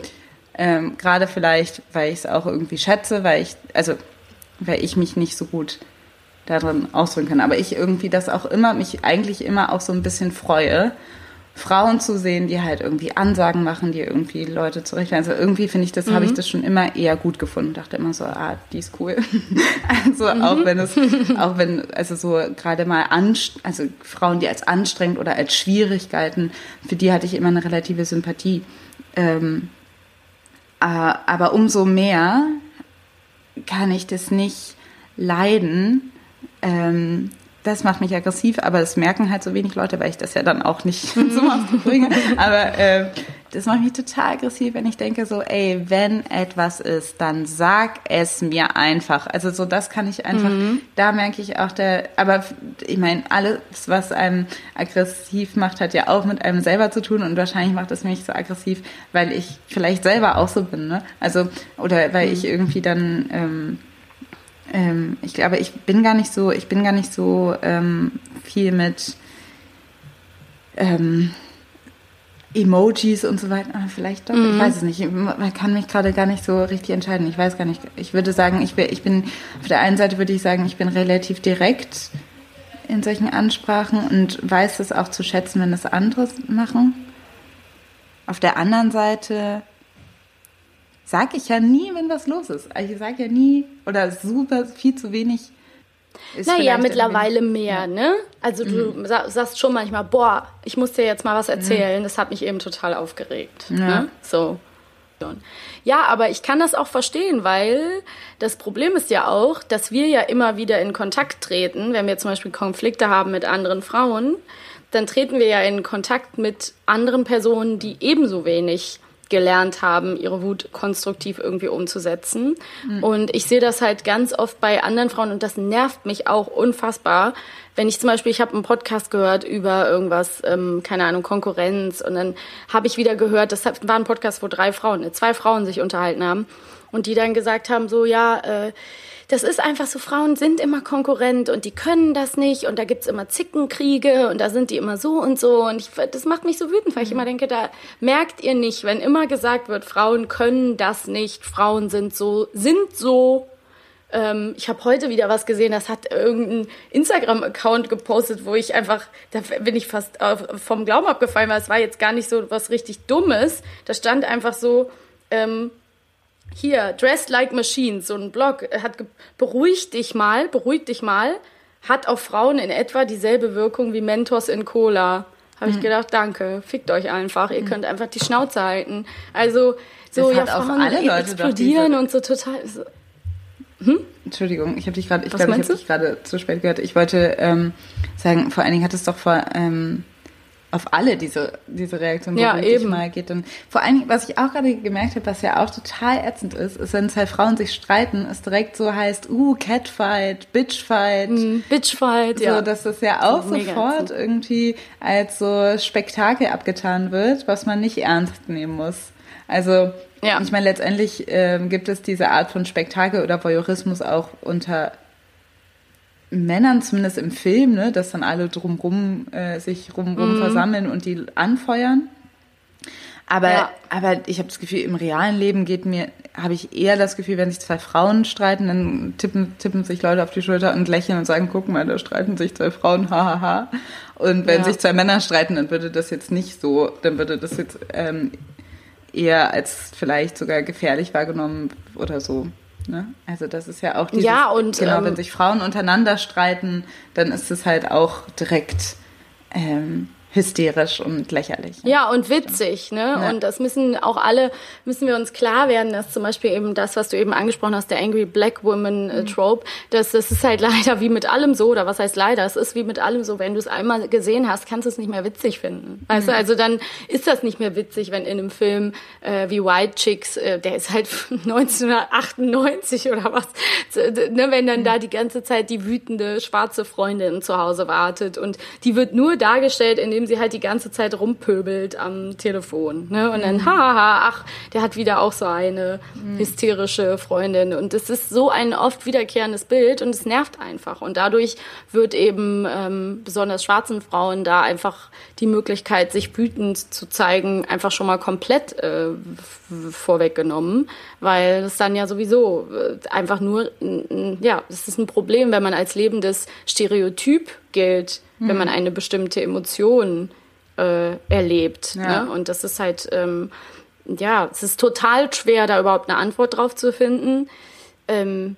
Ähm, Gerade vielleicht, weil ich es auch irgendwie schätze, weil ich, also, weil ich mich nicht so gut darin ausdrücken kann. Aber ich irgendwie das auch immer, mich eigentlich immer auch so ein bisschen freue, Frauen zu sehen, die halt irgendwie Ansagen machen, die irgendwie Leute zurechtweisen. Also irgendwie finde ich das, mhm. habe ich das schon immer eher gut gefunden. Dachte immer so, ah, die ist cool. (laughs) also mhm. auch wenn es, auch wenn, also so gerade mal anst also Frauen, die als anstrengend oder als schwierig galten, für die hatte ich immer eine relative Sympathie. Ähm, äh, aber umso mehr kann ich das nicht leiden, ähm, das macht mich aggressiv, aber das merken halt so wenig Leute, weil ich das ja dann auch nicht (laughs) so bringe. Aber äh, das macht mich total aggressiv, wenn ich denke so, ey, wenn etwas ist, dann sag es mir einfach. Also so, das kann ich einfach, mhm. da merke ich auch der, aber ich meine, alles, was einem aggressiv macht, hat ja auch mit einem selber zu tun und wahrscheinlich macht es mich so aggressiv, weil ich vielleicht selber auch so bin, ne? Also, oder weil mhm. ich irgendwie dann, ähm, ähm, ich glaube, ich bin gar nicht so, ich bin gar nicht so ähm, viel mit ähm, Emojis und so weiter. Ah, vielleicht doch, mhm. ich weiß es nicht. Man kann mich gerade gar nicht so richtig entscheiden. Ich weiß gar nicht. Ich würde sagen, ich bin, ich bin, auf der einen Seite würde ich sagen, ich bin relativ direkt in solchen Ansprachen und weiß es auch zu schätzen, wenn das andere machen. Auf der anderen Seite sage ich ja nie, wenn was los ist. Ich sage ja nie oder super viel zu wenig. naja, mittlerweile mehr, ne? Also du mhm. sagst schon manchmal, boah, ich muss dir jetzt mal was erzählen. Mhm. Das hat mich eben total aufgeregt. Ja. Ne? So. Ja, aber ich kann das auch verstehen, weil das Problem ist ja auch, dass wir ja immer wieder in Kontakt treten, wenn wir zum Beispiel Konflikte haben mit anderen Frauen, dann treten wir ja in Kontakt mit anderen Personen, die ebenso wenig gelernt haben, ihre Wut konstruktiv irgendwie umzusetzen. Mhm. Und ich sehe das halt ganz oft bei anderen Frauen und das nervt mich auch unfassbar. Wenn ich zum Beispiel, ich habe einen Podcast gehört über irgendwas, ähm, keine Ahnung, Konkurrenz und dann habe ich wieder gehört, das war ein Podcast, wo drei Frauen, zwei Frauen sich unterhalten haben Und die dann gesagt haben, so, ja, äh, das ist einfach so, Frauen sind immer Konkurrent und die können das nicht und da gibt's immer Zickenkriege und da sind die immer so und so und ich, das macht mich so wütend, weil ich immer denke, da merkt ihr nicht, wenn immer gesagt wird, Frauen können das nicht, Frauen sind so, sind so. Ähm, ich habe heute wieder was gesehen, das hat irgendein Instagram-Account gepostet, wo ich einfach, da bin ich fast vom Glauben abgefallen, weil es war jetzt gar nicht so was richtig Dummes. Da stand einfach so, ähm, hier, Dressed Like Machines, so ein Blog, hat beruhigt dich mal, beruhigt dich mal, hat auf Frauen in etwa dieselbe Wirkung wie Mentos in Cola. Habe ich mhm. gedacht, danke, fickt euch einfach, ihr mhm. könnt einfach die Schnauze halten. Also so das ja, Frauen alle Leute explodieren und so total. So. Hm? Entschuldigung, ich habe dich gerade, ich glaube, ich habe dich gerade zu spät gehört. Ich wollte ähm, sagen, vor allen Dingen hat es doch vor ähm, auf alle diese, diese Reaktion ja, eben. mal geht. Und vor allem, was ich auch gerade gemerkt habe, was ja auch total ätzend ist, ist, wenn zwei Frauen sich streiten, es direkt so heißt, uh, Catfight, Bitchfight. Mm, Bitchfight, so, ja. Dass das ja auch das sofort irgendwie als so Spektakel abgetan wird, was man nicht ernst nehmen muss. Also, ja. ich meine, letztendlich ähm, gibt es diese Art von Spektakel oder Voyeurismus auch unter Männern, zumindest im Film, ne, dass dann alle drumrum äh, sich rumrum mm. versammeln und die anfeuern. Aber, ja. aber ich habe das Gefühl, im realen Leben geht mir, habe ich eher das Gefühl, wenn sich zwei Frauen streiten, dann tippen, tippen sich Leute auf die Schulter und lächeln und sagen, guck mal, da streiten sich zwei Frauen, hahaha. Ha, ha. Und wenn ja. sich zwei Männer streiten, dann würde das jetzt nicht so, dann würde das jetzt ähm, eher als vielleicht sogar gefährlich wahrgenommen oder so. Ne? Also das ist ja auch dieses, ja, und, genau, ähm, wenn sich Frauen untereinander streiten, dann ist es halt auch direkt ähm, hysterisch und lächerlich. Ja, und witzig, ne? Ja. Und das müssen auch alle, müssen wir uns klar werden, dass zum Beispiel eben das, was du eben angesprochen hast, der Angry Black Woman äh, mhm. Trope, dass das ist halt (laughs) leider wie mit allem so, oder was heißt leider, es ist wie mit allem so, wenn du es einmal gesehen hast, kannst du es nicht mehr witzig finden. Weißt mhm. du, also dann ist das nicht mehr witzig, wenn in einem Film äh, wie White Chicks, äh, der ist halt (laughs) 1998 oder was, ne, wenn dann mhm. da die ganze Zeit die wütende schwarze Freundin zu Hause wartet und die wird nur dargestellt in dem indem sie halt die ganze Zeit rumpöbelt am Telefon. Ne? Und dann, haha, ach, der hat wieder auch so eine mhm. hysterische Freundin. Und es ist so ein oft wiederkehrendes Bild und es nervt einfach. Und dadurch wird eben ähm, besonders schwarzen Frauen da einfach die Möglichkeit, sich wütend zu zeigen, einfach schon mal komplett äh, vorweggenommen, weil es dann ja sowieso äh, einfach nur, ja, es ist ein Problem, wenn man als lebendes Stereotyp gilt, mhm. wenn man mhm. eine bestimmte Emotion äh, erlebt. Ja. Ne? Und das ist halt, ähm, ja, es ist total schwer, da überhaupt eine Antwort drauf zu finden. Ähm,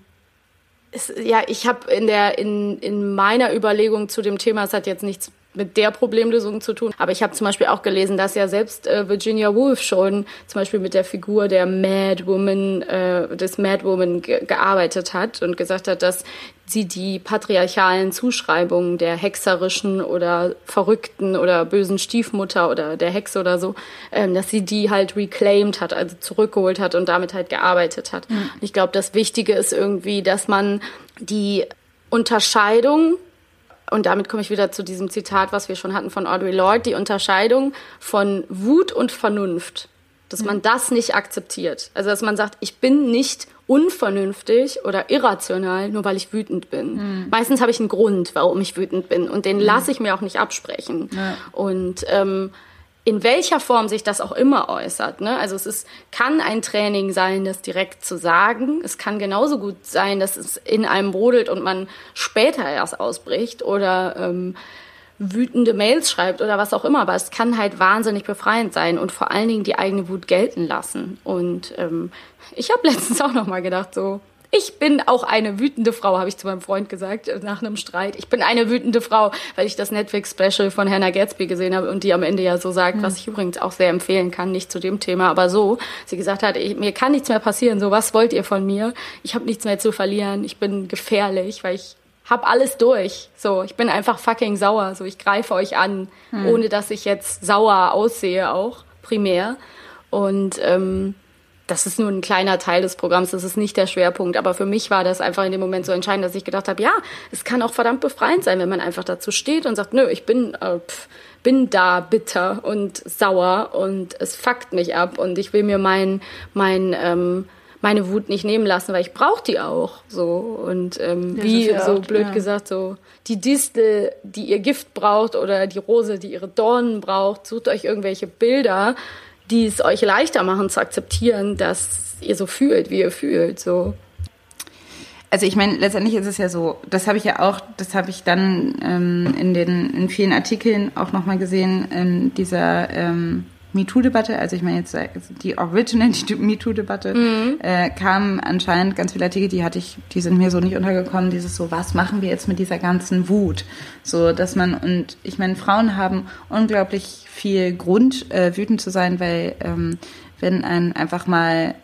es, ja, ich habe in der in, in meiner Überlegung zu dem Thema, es hat jetzt nichts mit der Problemlösung zu tun. Aber ich habe zum Beispiel auch gelesen, dass ja selbst äh, Virginia Woolf schon zum Beispiel mit der Figur der Mad Woman, äh, des Mad Woman ge gearbeitet hat und gesagt hat, dass sie die patriarchalen Zuschreibungen der hexerischen oder verrückten oder bösen Stiefmutter oder der Hexe oder so, ähm, dass sie die halt reclaimed hat, also zurückgeholt hat und damit halt gearbeitet hat. Mhm. Ich glaube, das Wichtige ist irgendwie, dass man die Unterscheidung und damit komme ich wieder zu diesem Zitat, was wir schon hatten von Audre Lorde, die Unterscheidung von Wut und Vernunft. Dass man das nicht akzeptiert. Also, dass man sagt, ich bin nicht unvernünftig oder irrational, nur weil ich wütend bin. Mhm. Meistens habe ich einen Grund, warum ich wütend bin. Und den mhm. lasse ich mir auch nicht absprechen. Ja. Und ähm, in welcher Form sich das auch immer äußert. Ne? Also es ist, kann ein Training sein, das direkt zu sagen. Es kann genauso gut sein, dass es in einem brodelt und man später erst ausbricht oder ähm, wütende Mails schreibt oder was auch immer. Aber es kann halt wahnsinnig befreiend sein und vor allen Dingen die eigene Wut gelten lassen. Und ähm, ich habe letztens auch noch mal gedacht, so ich bin auch eine wütende Frau, habe ich zu meinem Freund gesagt äh, nach einem Streit. Ich bin eine wütende Frau, weil ich das Netflix-Special von Hannah Gatsby gesehen habe und die am Ende ja so sagt, mhm. was ich übrigens auch sehr empfehlen kann, nicht zu dem Thema, aber so. Sie gesagt hat, ich, mir kann nichts mehr passieren. So, was wollt ihr von mir? Ich habe nichts mehr zu verlieren. Ich bin gefährlich, weil ich hab alles durch. So, ich bin einfach fucking sauer. So, ich greife euch an, mhm. ohne dass ich jetzt sauer aussehe auch primär. Und ähm, das ist nur ein kleiner Teil des Programms, das ist nicht der Schwerpunkt. Aber für mich war das einfach in dem Moment so entscheidend, dass ich gedacht habe, ja, es kann auch verdammt befreiend sein, wenn man einfach dazu steht und sagt, nö, ich bin, äh, pff, bin da bitter und sauer und es fuckt mich ab und ich will mir mein, mein, ähm, meine Wut nicht nehmen lassen, weil ich brauche die auch. So und ähm, Ja, wie so auch, blöd ja. gesagt so die Distel, die ihr Gift braucht oder die Rose, die ihre Dornen braucht, sucht euch irgendwelche Bilder, die es euch leichter machen zu akzeptieren, dass ihr so fühlt, wie ihr fühlt. So Also ich meine, letztendlich ist es ja so, das habe ich ja auch, das habe ich dann ähm, in den in vielen Artikeln auch nochmal gesehen, in dieser ähm, MeToo-Debatte, also ich meine jetzt äh, die Original (laughs) MeToo-Debatte, äh, kamen anscheinend ganz viele Artikel, die hatte ich, die sind mir so nicht untergekommen, dieses so, was machen wir jetzt mit dieser ganzen Wut? So, dass man, und ich meine, Frauen haben unglaublich viel Grund, äh, wütend zu sein, weil ähm, wenn ein einfach mal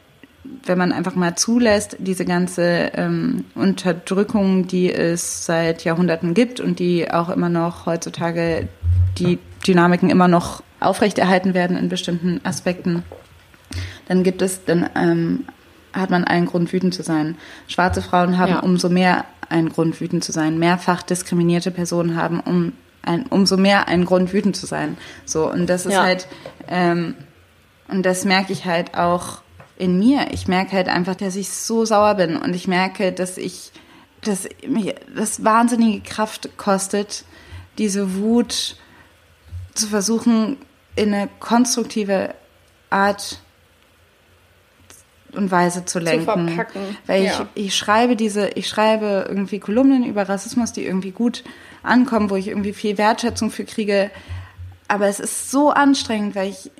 wenn man einfach mal zulässt, diese ganze ähm, Unterdrückung, die es seit Jahrhunderten gibt und die auch immer noch heutzutage die Dynamiken immer noch aufrechterhalten werden in bestimmten Aspekten, dann gibt es, dann ähm, hat man einen Grund, wütend zu sein. Schwarze Frauen haben Ja. umso mehr einen Grund, wütend zu sein. Mehrfach diskriminierte Personen haben um ein, umso mehr einen Grund, wütend zu sein. So, und das ist Ja. halt, ähm, und das merke ich halt auch in mir. Ich merke halt einfach, dass ich so sauer bin und ich merke, dass ich, dass mich das wahnsinnige Kraft kostet, diese Wut zu versuchen, in eine konstruktive Art und Weise zu lenken. verpacken, Weil ja. ich, ich schreibe diese, ich schreibe irgendwie Kolumnen über Rassismus, die irgendwie gut ankommen, wo ich irgendwie viel Wertschätzung für kriege. Aber es ist so anstrengend, weil ich,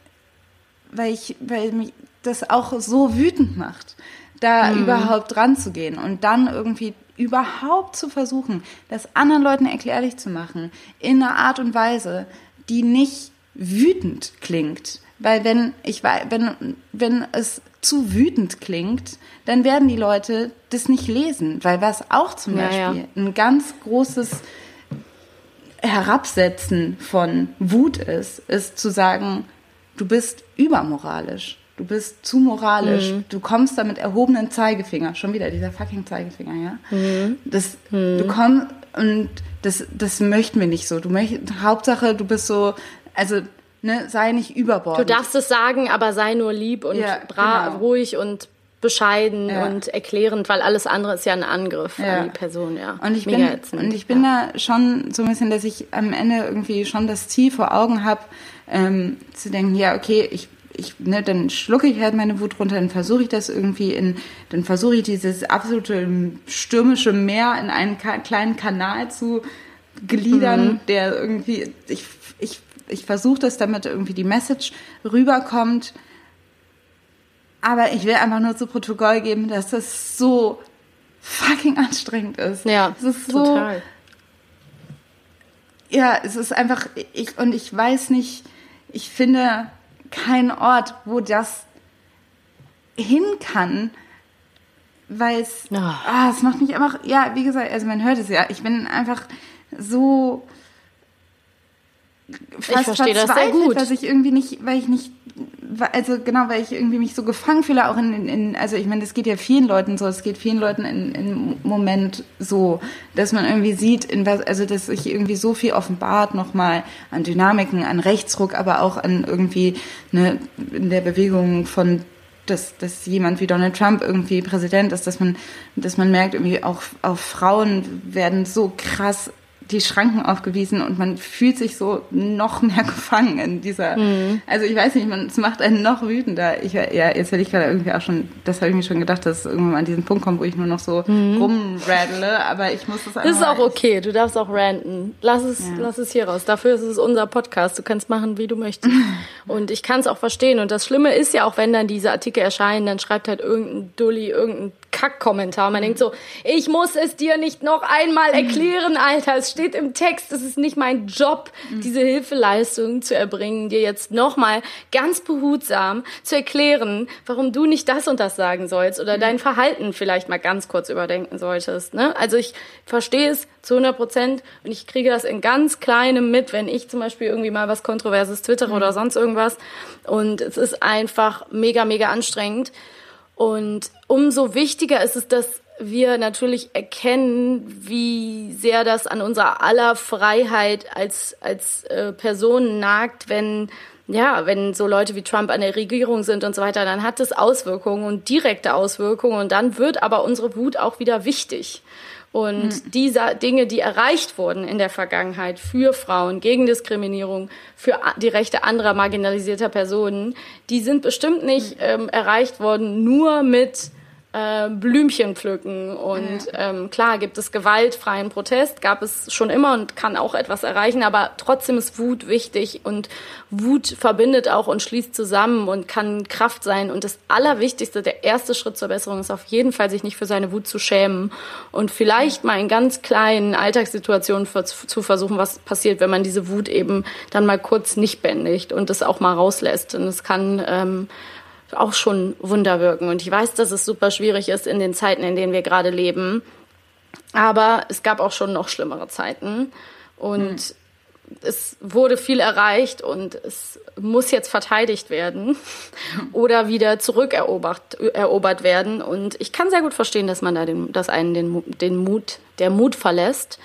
weil ich, weil mich das auch so wütend macht, da überhaupt dran zu gehen und dann irgendwie überhaupt zu versuchen, das anderen Leuten erklärlich zu machen, in einer Art und Weise, die nicht wütend klingt. Weil wenn ich wenn, wenn es zu wütend klingt, dann werden die Leute das nicht lesen. Weil was auch zum Ja, Beispiel ja. ein ganz großes Herabsetzen von Wut ist, ist zu sagen, du bist übermoralisch. Du bist zu moralisch. Du kommst da mit erhobenen Zeigefinger. Schon wieder dieser fucking Zeigefinger, ja? Das, du kommst, und das, das möchten wir nicht so. Du möchtest, Hauptsache, du bist so, also, ne, sei nicht Du überbordend. darfst es sagen, aber sei nur lieb und Ja, genau. ruhig und bescheiden Ja. und erklärend, weil alles andere ist ja ein Angriff Ja. an die Person, ja. Und ich Mega bin, ätzend. und ich bin da schon so ein bisschen, dass ich am Ende irgendwie schon das Ziel vor Augen habe, ähm, zu denken, ja, okay, ich, ich, ne, dann schlucke ich halt meine Wut runter, dann versuche ich das irgendwie in, dann versuche ich dieses absolute stürmische Meer in einen ka kleinen Kanal zu gliedern, Mhm. der irgendwie, ich, ich, ich versuche das, damit irgendwie die Message rüberkommt. Aber ich will einfach nur zu Protokoll geben, dass das so fucking anstrengend ist. ja, es ist so, total. ja, es ist einfach, ich, und ich weiß nicht, ich finde keinen Ort, wo das hin kann, weil es, Ah. ah, es macht mich einfach, ja, wie gesagt, also man hört es ja, ich bin einfach so fast verstehe das sehr verzweifelt, gut. Dass ich irgendwie nicht, weil ich nicht, also genau, weil ich irgendwie mich so gefangen fühle, auch in, in, in also ich meine, das geht ja vielen Leuten so, es geht vielen Leuten in, im Moment so, dass man irgendwie sieht, in was, also dass sich irgendwie so viel offenbart nochmal an Dynamiken, an Rechtsruck, aber auch an irgendwie ne, in der Bewegung von dass, dass jemand wie Donald Trump irgendwie Präsident ist, dass man, dass man merkt, irgendwie auch auf Frauen werden so krass die Schranken aufgewiesen und man fühlt sich so noch mehr (laughs) gefangen in dieser, also ich weiß nicht, man, es macht einen noch wütender. Ich, ja, jetzt hätte ich gerade irgendwie auch schon, das habe ich mir schon gedacht, dass es irgendwann mal an diesen Punkt kommt, wo ich nur noch so rumraddle, aber ich muss das einfach Ist auch okay, du darfst auch ranten. Lass es, lass es hier raus. Dafür ist es unser Podcast. Du kannst machen, wie du möchtest. (laughs) Und ich kann es auch verstehen. Und das Schlimme ist ja auch, wenn dann diese Artikel erscheinen, dann schreibt halt irgendein Dulli irgendein Kack-Kommentar. Man denkt so, ich muss es dir nicht noch einmal (laughs) erklären, Alter. Es steht im Text. Es ist nicht mein Job, diese Hilfeleistung zu erbringen, dir jetzt nochmal ganz behutsam zu erklären, warum du nicht das und das sagen sollst oder dein Verhalten vielleicht mal ganz kurz überdenken solltest. Ne? Also ich verstehe es zu 100 Prozent und ich kriege das in ganz kleinem mit, wenn ich zum Beispiel irgendwie mal was Kontroverses twittere oder sonst irgendwas. Und es ist einfach mega, mega anstrengend. Und umso wichtiger ist es, dass wir natürlich erkennen, wie sehr das an unserer aller Freiheit als, als äh, Personen nagt, wenn ja, wenn so Leute wie Trump an der Regierung sind und so weiter, dann hat das Auswirkungen und direkte Auswirkungen und dann wird aber unsere Wut auch wieder wichtig. Und mhm. diese Dinge, die erreicht wurden in der Vergangenheit für Frauen, gegen Diskriminierung, für die Rechte anderer marginalisierter Personen, die sind bestimmt nicht ähm, erreicht worden nur mit äh, Blümchen pflücken. Und ähm, klar gibt es gewaltfreien Protest, gab es schon immer und kann auch etwas erreichen, aber trotzdem ist Wut wichtig und Wut verbindet auch und schließt zusammen und kann Kraft sein. Und das Allerwichtigste, der erste Schritt zur Besserung ist auf jeden Fall, sich nicht für seine Wut zu schämen und vielleicht mal in ganz kleinen Alltagssituationen zu versuchen, was passiert, wenn man diese Wut eben dann mal kurz nicht bändigt und es auch mal rauslässt. Und es kann ähm, auch schon Wunder wirken. Und ich weiß, dass es super schwierig ist in den Zeiten, in denen wir gerade leben. Aber es gab auch schon noch schlimmere Zeiten. Und hm. es wurde viel erreicht und es muss jetzt verteidigt werden (laughs) oder wieder zurückerobert erobert werden. Und ich kann sehr gut verstehen, dass man da den, dass einen den, den Mut, der Mut verlässt.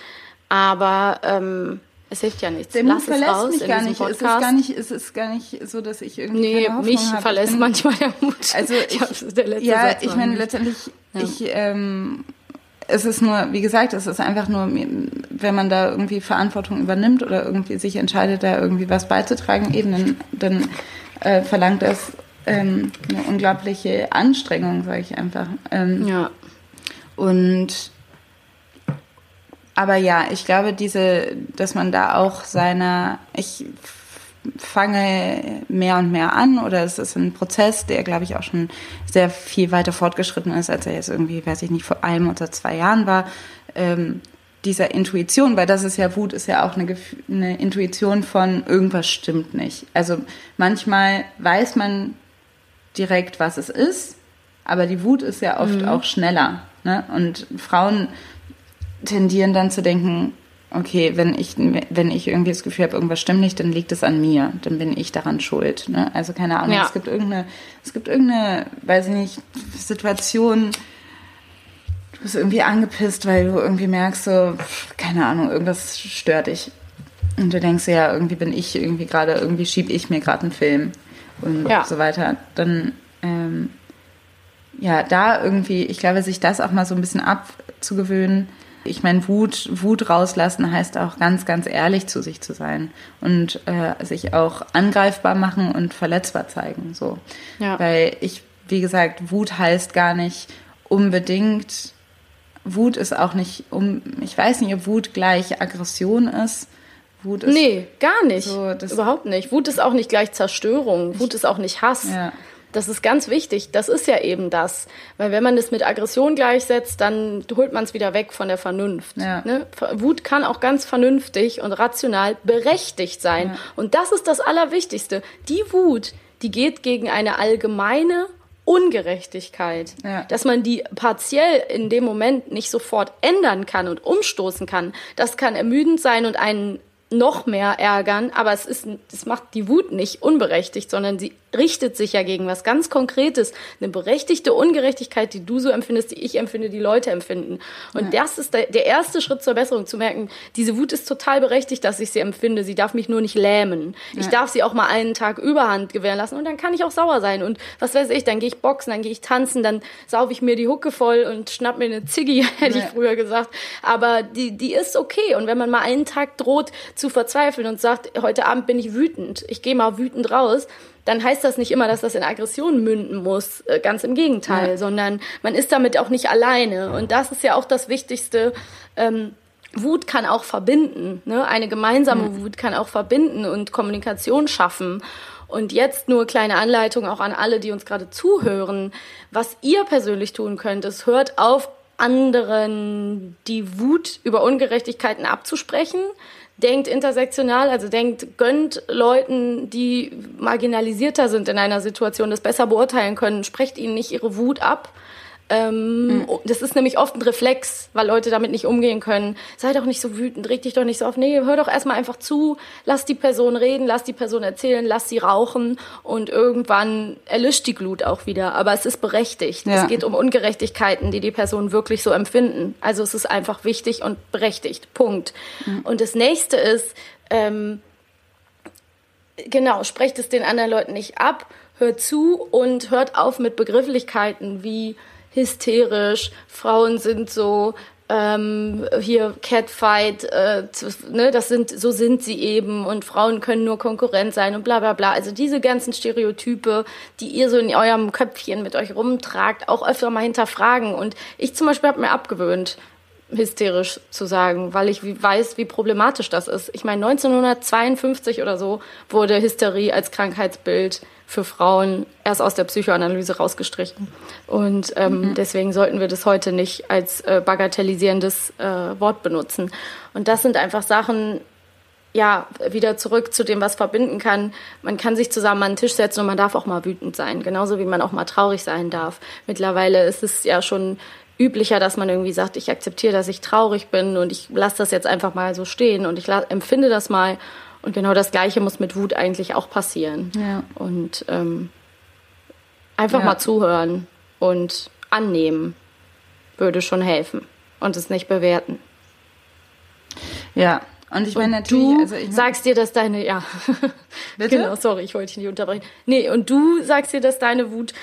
Aber ähm, es hilft ja nichts. Der Lass Mut verlässt raus mich gar nicht. Es ist gar nicht. Es ist gar nicht so, dass ich irgendwie nee, keine mich habe. verlässt manchmal der Mut. Also (laughs) ich, ich ja, Satz ich meine letztendlich, ja. ich ähm, es ist nur, wie gesagt, es ist einfach nur, wenn man da irgendwie Verantwortung übernimmt oder irgendwie sich entscheidet, da irgendwie was beizutragen, eben dann, dann äh, verlangt das ähm, eine unglaubliche Anstrengung, sage ich einfach. Ähm, ja. Und aber ja, ich glaube, diese, dass man da auch seiner, ich fange mehr und mehr an oder es ist ein Prozess, der, glaube ich, auch schon sehr viel weiter fortgeschritten ist, als er jetzt irgendwie, weiß ich nicht, vor einem oder zwei Jahren war. Ähm, dieser Intuition, weil das ist ja Wut, ist ja auch eine, eine Intuition von irgendwas stimmt nicht. Also manchmal weiß man direkt, was es ist, aber die Wut ist ja oft mhm. auch schneller. Ne? Und Frauen tendieren dann zu denken, okay, wenn ich, wenn ich irgendwie das Gefühl habe, irgendwas stimmt nicht, dann liegt es an mir, dann bin ich daran schuld. Ne? Also keine Ahnung, ja. es gibt irgendeine, es gibt irgendeine, weiß ich nicht, Situation, du bist irgendwie angepisst, weil du irgendwie merkst, so, keine Ahnung, irgendwas stört dich. Und du denkst ja, irgendwie bin ich irgendwie gerade, irgendwie schieb ich mir gerade einen Film und ja. so weiter. Dann, ähm, ja, da irgendwie, ich glaube, sich das auch mal so ein bisschen abzugewöhnen, ich meine, Wut, Wut rauslassen heißt auch ganz, ganz ehrlich zu sich zu sein und äh, sich auch angreifbar machen und verletzbar zeigen. So. Ja. Weil ich, wie gesagt, Wut heißt gar nicht unbedingt, Wut ist auch nicht, um, ich weiß nicht, ob Wut gleich Aggression ist. Wut ist nee, gar nicht. So, Überhaupt nicht. Wut ist auch nicht gleich Zerstörung. Wut ist auch nicht Hass. Ja. Das ist ganz wichtig. Das ist ja eben das. Weil wenn man es mit Aggression gleichsetzt, dann holt man es wieder weg von der Vernunft. Ja. Ne? Wut kann auch ganz vernünftig und rational berechtigt sein. Ja. Und das ist das Allerwichtigste. Die Wut, die geht gegen eine allgemeine Ungerechtigkeit, ja. dass man die partiell in dem Moment nicht sofort ändern kann und umstoßen kann. Das kann ermüdend sein und einen noch mehr ärgern, aber es ist, das macht die Wut nicht unberechtigt, sondern sie richtet sich ja gegen was ganz Konkretes, eine berechtigte Ungerechtigkeit, die du so empfindest, die ich empfinde, die Leute empfinden. Und ja. das ist der, der, erste Schritt zur Besserung, zu merken, diese Wut ist total berechtigt, dass ich sie empfinde. Sie darf mich nur nicht lähmen. Ja. Ich darf sie auch mal einen Tag Überhand gewähren lassen und dann kann ich auch sauer sein. Und was weiß ich, dann gehe ich boxen, dann gehe ich tanzen, dann saufe ich mir die Hucke voll und schnapp mir eine Ziggy, (laughs) hätte ja. ich früher gesagt. Aber die, die ist okay. Und wenn man mal einen Tag droht zu verzweifeln und sagt, heute Abend bin ich wütend, ich gehe mal wütend raus, dann heißt das nicht immer, dass das in Aggression münden muss. Äh, ganz im Gegenteil, ja. sondern man ist damit auch nicht alleine. Und das ist ja auch das Wichtigste. Ähm, Wut kann auch verbinden. Ne? Eine gemeinsame mhm. Wut kann auch verbinden und Kommunikation schaffen. Und jetzt nur kleine Anleitung auch an alle, die uns gerade zuhören. Was ihr persönlich tun könnt, ist, hört auf, anderen die Wut über Ungerechtigkeiten abzusprechen denkt intersektional, also denkt, gönnt Leuten, die marginalisierter sind in einer Situation, das besser beurteilen können, sprecht ihnen nicht ihre Wut ab, Ähm, mhm. Das ist nämlich oft ein Reflex, weil Leute damit nicht umgehen können. Sei doch nicht so wütend, reg dich doch nicht so auf. Nee, hör doch erstmal einfach zu, lass die Person reden, lass die Person erzählen, lass sie rauchen und irgendwann erlischt die Glut auch wieder. Aber es ist berechtigt. Ja. Es geht um Ungerechtigkeiten, die die Person wirklich so empfinden. Also es ist einfach wichtig und berechtigt. Punkt. Mhm. Und das nächste ist, ähm, genau, sprecht es den anderen Leuten nicht ab, hört zu und hört auf mit Begrifflichkeiten wie hysterisch, Frauen sind so, ähm, hier Catfight, äh, ne, das sind, so sind sie eben und Frauen können nur Konkurrent sein und bla bla bla. Also diese ganzen Stereotype, die ihr so in eurem Köpfchen mit euch rumtragt, auch öfter mal hinterfragen. Und ich zum Beispiel habe mir abgewöhnt, hysterisch zu sagen, weil ich weiß, wie problematisch das ist. Ich meine, 1952 oder so wurde Hysterie als Krankheitsbild für Frauen erst aus der Psychoanalyse rausgestrichen. Und ähm, mhm. deswegen sollten wir das heute nicht als äh, bagatellisierendes äh, Wort benutzen. Und das sind einfach Sachen, ja, wieder zurück zu dem, was verbinden kann. Man kann sich zusammen an den Tisch setzen und man darf auch mal wütend sein, genauso wie man auch mal traurig sein darf. Mittlerweile ist es ja schon üblicher, dass man irgendwie sagt, ich akzeptiere, dass ich traurig bin und ich lasse das jetzt einfach mal so stehen und ich empfinde das mal. Und genau das Gleiche muss mit Wut eigentlich auch passieren. Ja. Und ähm, einfach ja. mal zuhören und annehmen würde schon helfen und es nicht bewerten. Ja, und ich meine natürlich, du also ich mein, sagst dir, dass deine, ja, Bitte? (laughs) genau, sorry, ich wollte dich nicht unterbrechen. Nee, und du sagst dir, dass deine Wut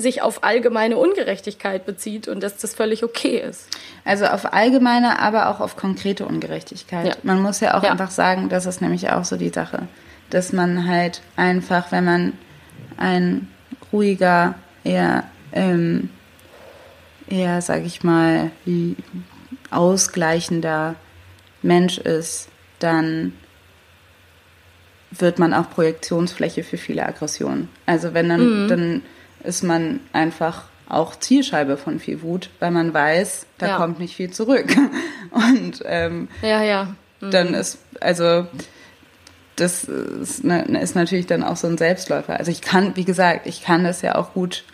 sich auf allgemeine Ungerechtigkeit bezieht und dass das völlig okay ist. Also auf allgemeine, aber auch auf konkrete Ungerechtigkeit. Ja. Man muss ja auch ja. einfach sagen, das ist nämlich auch so die Sache, dass man halt einfach, wenn man ein ruhiger, eher, ähm, eher, sag ich mal, ausgleichender Mensch ist, dann wird man auch Projektionsfläche für viele Aggressionen. Also wenn dann, mhm. dann ist man einfach auch Zielscheibe von viel Wut, weil man weiß, da ja. kommt nicht viel zurück. (laughs) Und ähm, ja, ja. Mhm. dann ist, also das ist, ne, ist, natürlich dann auch so ein Selbstläufer. Also ich kann, wie gesagt, ich kann das ja auch gut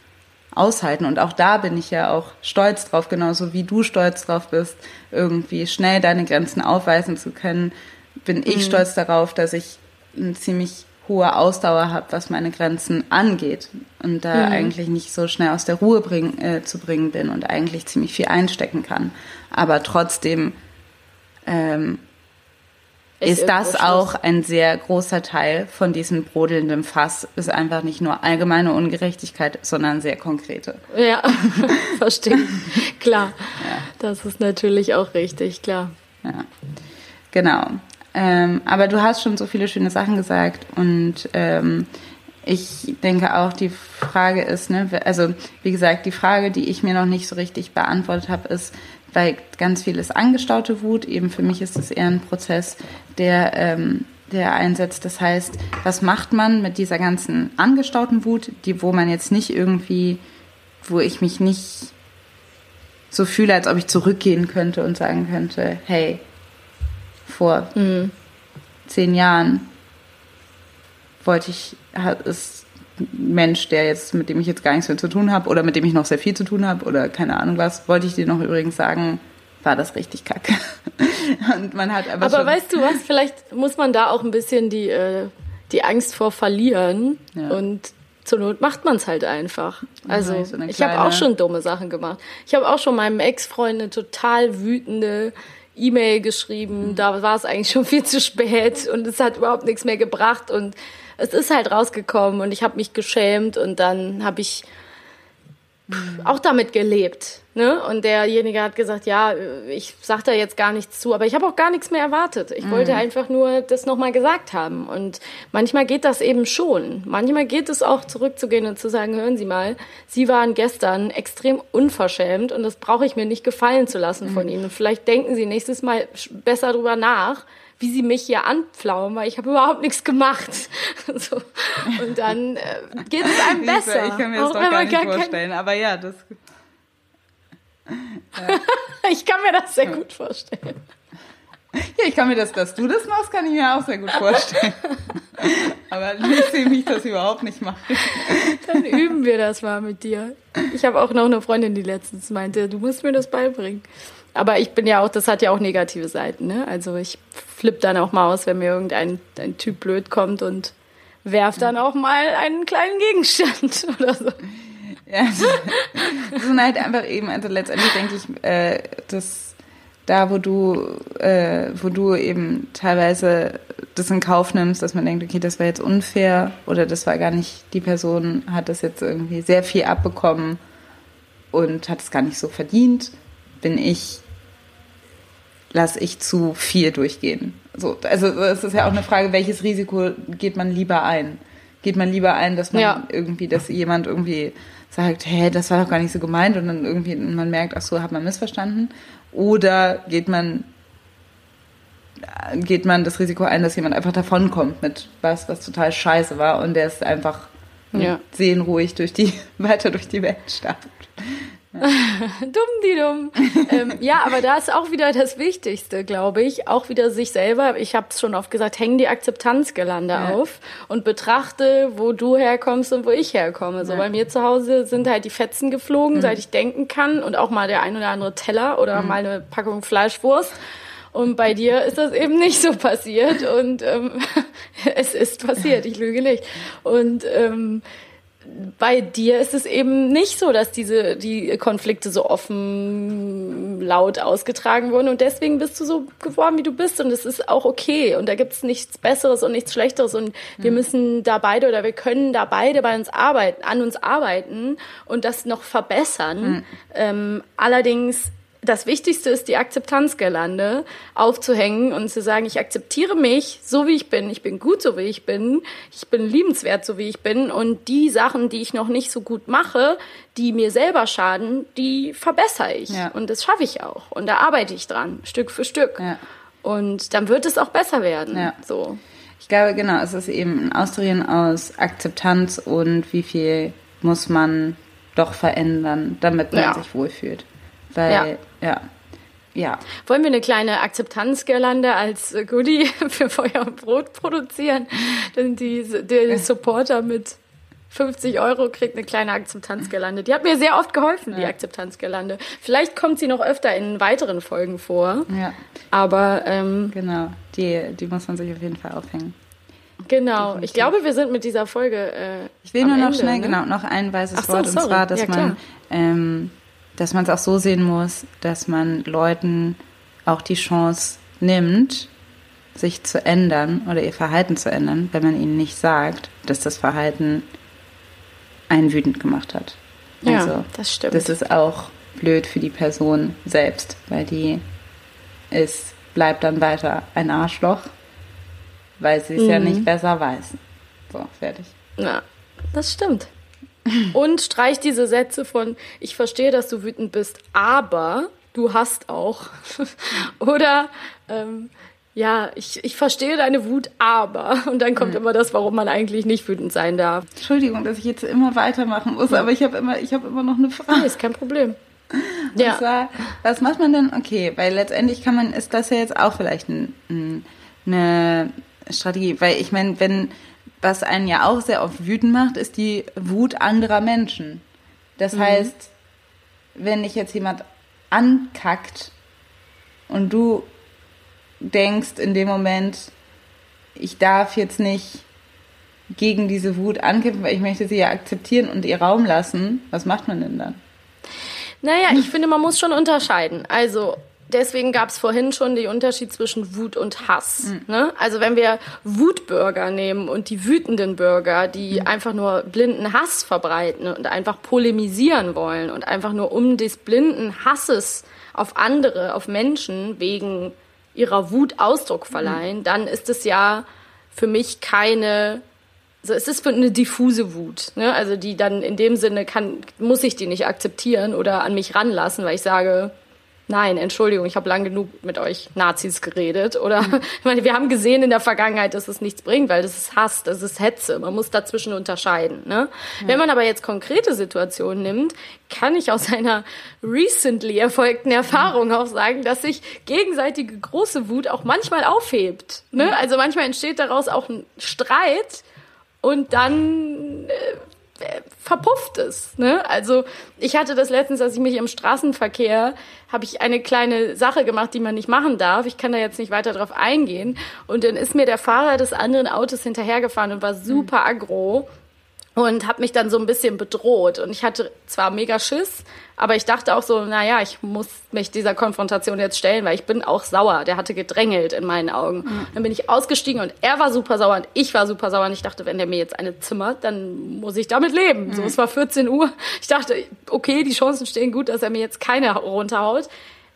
aushalten. Und auch da bin ich ja auch stolz drauf, genauso wie du stolz drauf bist, irgendwie schnell deine Grenzen aufweisen zu können, bin ich mhm. stolz darauf, dass ich ein ziemlich hohe Ausdauer habe, was meine Grenzen angeht und da mhm. eigentlich nicht so schnell aus der Ruhe bring, äh, zu bringen bin und eigentlich ziemlich viel einstecken kann. Aber trotzdem ähm, ist das auch ein sehr großer Teil von diesem brodelnden Fass, ist einfach nicht nur allgemeine Ungerechtigkeit, sondern sehr konkrete. Ja, (laughs) verstehe. klar. Ja. Das ist natürlich auch richtig, klar. Ja. Genau. Ähm, aber du hast schon so viele schöne Sachen gesagt und ähm, ich denke auch, die Frage ist, ne, also wie gesagt, die Frage, die ich mir noch nicht so richtig beantwortet habe, ist, weil ganz viel ist angestaute Wut. Eben für mich ist es eher ein Prozess, der, ähm, der einsetzt. Das heißt, was macht man mit dieser ganzen angestauten Wut, die, wo man jetzt nicht irgendwie, wo ich mich nicht so fühle, als ob ich zurückgehen könnte und sagen könnte, hey, vor mhm. zehn Jahren wollte ich, ist Mensch, der jetzt, mit dem ich jetzt gar nichts mehr zu tun habe oder mit dem ich noch sehr viel zu tun habe oder keine Ahnung was, wollte ich dir noch übrigens sagen, war das richtig kacke. (laughs) Und man hat aber. Aber weißt du was, vielleicht muss man da auch ein bisschen die, äh, die Angst vor verlieren ja. und zur Not macht man es halt einfach. Also ja, so ich habe auch schon dumme Sachen gemacht. Ich habe auch schon meinem Ex-Freund eine total wütende E-Mail geschrieben, da war es eigentlich schon viel zu spät und es hat überhaupt nichts mehr gebracht und es ist halt rausgekommen und ich habe mich geschämt und dann habe ich auch damit gelebt. Ne? Und derjenige hat gesagt, ja, ich sag da jetzt gar nichts zu, aber ich habe auch gar nichts mehr erwartet. Ich mhm. wollte einfach nur das nochmal gesagt haben. Und manchmal geht das eben schon. Manchmal geht es auch zurückzugehen und zu sagen, hören Sie mal, Sie waren gestern extrem unverschämt und das brauche ich mir nicht gefallen zu lassen mhm. von Ihnen. Und vielleicht denken Sie nächstes Mal besser drüber nach, wie sie mich hier anpflaumen, weil ich habe überhaupt nichts gemacht. (laughs) so. Und dann äh, geht es einem besser. Ich kann mir das doch gar nicht vorstellen, aber ja, das... Ja. (laughs) ich kann mir das sehr gut vorstellen. Ja, ich kann mir das, dass du das machst, kann ich mir auch sehr gut vorstellen. (laughs) Aber ich sehe mich das überhaupt nicht machen. Dann üben wir das mal mit dir. Ich habe auch noch eine Freundin, die letztens meinte, du musst mir das beibringen. Aber ich bin ja auch, das hat ja auch negative Seiten, ne? Also ich flippe dann auch mal aus, wenn mir irgendein ein Typ blöd kommt und werf dann auch mal einen kleinen Gegenstand (laughs) oder so. Ja, das sind halt einfach eben, also letztendlich denke ich, äh, dass da, wo du, äh, wo du eben teilweise das in Kauf nimmst, dass man denkt, okay, das war jetzt unfair oder das war gar nicht, die Person hat das jetzt irgendwie sehr viel abbekommen und hat es gar nicht so verdient, bin ich, lasse ich zu viel durchgehen. So, also es ist ja auch eine Frage, welches Risiko geht man lieber ein? Geht man lieber ein, dass man ja. irgendwie, dass jemand irgendwie sagt, hä, das war doch gar nicht so gemeint und dann irgendwie man merkt, ach so, hat man missverstanden? Oder geht man geht man das Risiko ein, dass jemand einfach davonkommt mit was, was total scheiße war und der ist einfach ja. seelenruhig durch die, (laughs) weiter durch die Welt startet. (laughs) dumm die dumm. ähm, ja, aber da ist auch wieder das Wichtigste, glaube ich. Auch wieder sich selber. Ich habe es schon oft gesagt, häng die Akzeptanzgelande ja. auf und betrachte, wo du herkommst und wo ich herkomme. So ja. bei mir zu Hause sind halt die Fetzen geflogen, mhm. seit ich denken kann und auch mal der ein oder andere Teller oder mhm. mal eine Packung Fleischwurst. Und bei dir ist das eben nicht so passiert und ähm, (laughs) es ist passiert, ich lüge nicht. Und ähm, bei dir ist es eben nicht so, dass diese die Konflikte so offen laut ausgetragen wurden und deswegen bist du so geworden, wie du bist und es ist auch okay und da gibt es nichts Besseres und nichts Schlechteres und wir mhm. müssen da beide oder wir können da beide bei uns arbeiten, an uns arbeiten und das noch verbessern. Mhm. Ähm, allerdings das Wichtigste ist, die Akzeptanzgelande aufzuhängen und zu sagen, ich akzeptiere mich so, wie ich bin. Ich bin gut, so wie ich bin. Ich bin liebenswert, so wie ich bin. Und die Sachen, die ich noch nicht so gut mache, die mir selber schaden, die verbessere ich. Ja. Und das schaffe ich auch. Und da arbeite ich dran, Stück für Stück. Ja. Und dann wird es auch besser werden. Ja. So. Ich glaube, genau, es ist eben ein Austarieren aus Akzeptanz und wie viel muss man doch verändern, damit man sich wohlfühlt. Weil, ja. ja. ja. Wollen wir eine kleine Akzeptanzgirlande als Goodie (laughs) für Feuer und Brot produzieren? Denn die, der Supporter mit 50 Euro kriegt eine kleine Akzeptanzgirlande. Die hat mir sehr oft geholfen, die ja. Akzeptanzgirlande. Vielleicht kommt sie noch öfter in weiteren Folgen vor. Ja. Aber ähm, genau, die, die muss man sich auf jeden Fall aufhängen. Genau. Definitiv. Ich glaube, wir sind mit dieser Folge. Äh, ich will nur noch Ende, schnell, ne? genau, noch ein weißes so, Wort. Sorry. Und zwar, dass ja, man ähm, dass man es auch so sehen muss, dass man Leuten auch die Chance nimmt, sich zu ändern oder ihr Verhalten zu ändern, wenn man ihnen nicht sagt, dass das Verhalten einen wütend gemacht hat. Ja, also, das stimmt. Das ist auch blöd für die Person selbst, weil die ist, bleibt dann weiter ein Arschloch, weil sie es mhm. ja nicht besser weiß. So, fertig. Ja, das stimmt. Und streich diese Sätze von, ich verstehe, dass du wütend bist, aber du hast auch. (laughs) Oder, ähm, ja, ich, ich verstehe deine Wut, aber. Und dann kommt mhm. immer das, warum man eigentlich nicht wütend sein darf. Entschuldigung, dass ich jetzt immer weitermachen muss, aber ich habe immer, ich habe immer noch eine Frage. Nee, ist kein Problem. Und ja. zwar, was macht man denn? Okay, weil letztendlich kann man, ist das ja jetzt auch vielleicht ein, ein, eine Strategie, weil ich meine, wenn was einen ja auch sehr oft wütend macht, ist die Wut anderer Menschen. Das mhm. heißt, wenn dich jetzt jemand ankackt und du denkst in dem Moment, ich darf jetzt nicht gegen diese Wut ankämpfen, weil ich möchte sie ja akzeptieren und ihr Raum lassen, was macht man denn dann? Naja, ich finde, man muss schon unterscheiden. Also deswegen gab es vorhin schon den Unterschied zwischen Wut und Hass. Mhm. Ne? Also wenn wir Wutbürger nehmen und die wütenden Bürger, die mhm. einfach nur blinden Hass verbreiten und einfach polemisieren wollen und einfach nur um des blinden Hasses auf andere, auf Menschen wegen ihrer Wut Ausdruck verleihen, mhm. dann ist es ja für mich keine also es ist eine diffuse Wut, ne? Also die dann in dem Sinne kann, muss ich die nicht akzeptieren oder an mich ranlassen, weil ich sage, Nein, Entschuldigung, ich habe lang genug mit euch Nazis geredet. Oder mhm. ich meine, wir haben gesehen in der Vergangenheit, dass es nichts bringt, weil das ist Hass, das ist Hetze. Man muss dazwischen unterscheiden. Ne? Mhm. Wenn man aber jetzt konkrete Situationen nimmt, kann ich aus einer recently erfolgten Erfahrung auch sagen, dass sich gegenseitige große Wut auch manchmal aufhebt. Ne? Also manchmal entsteht daraus auch ein Streit und dann äh, verpufft ist. Ne? Also ich hatte das letztens, als ich mich im Straßenverkehr, habe ich eine kleine Sache gemacht, die man nicht machen darf. Ich kann da jetzt nicht weiter drauf eingehen. Und dann ist mir der Fahrer des anderen Autos hinterhergefahren und war super aggro und habe mich dann so ein bisschen bedroht. Und ich hatte zwar mega Schiss, aber ich dachte auch so, naja, ich muss mich dieser Konfrontation jetzt stellen, weil ich bin auch sauer. Der hatte gedrängelt in meinen Augen. Mhm. Dann bin ich ausgestiegen und er war super sauer und ich war super sauer. Und ich dachte, wenn der mir jetzt eine zimmert, dann muss ich damit leben. Mhm. So, es war 14 Uhr. Ich dachte, okay, die Chancen stehen gut, dass er mir jetzt keine runterhaut.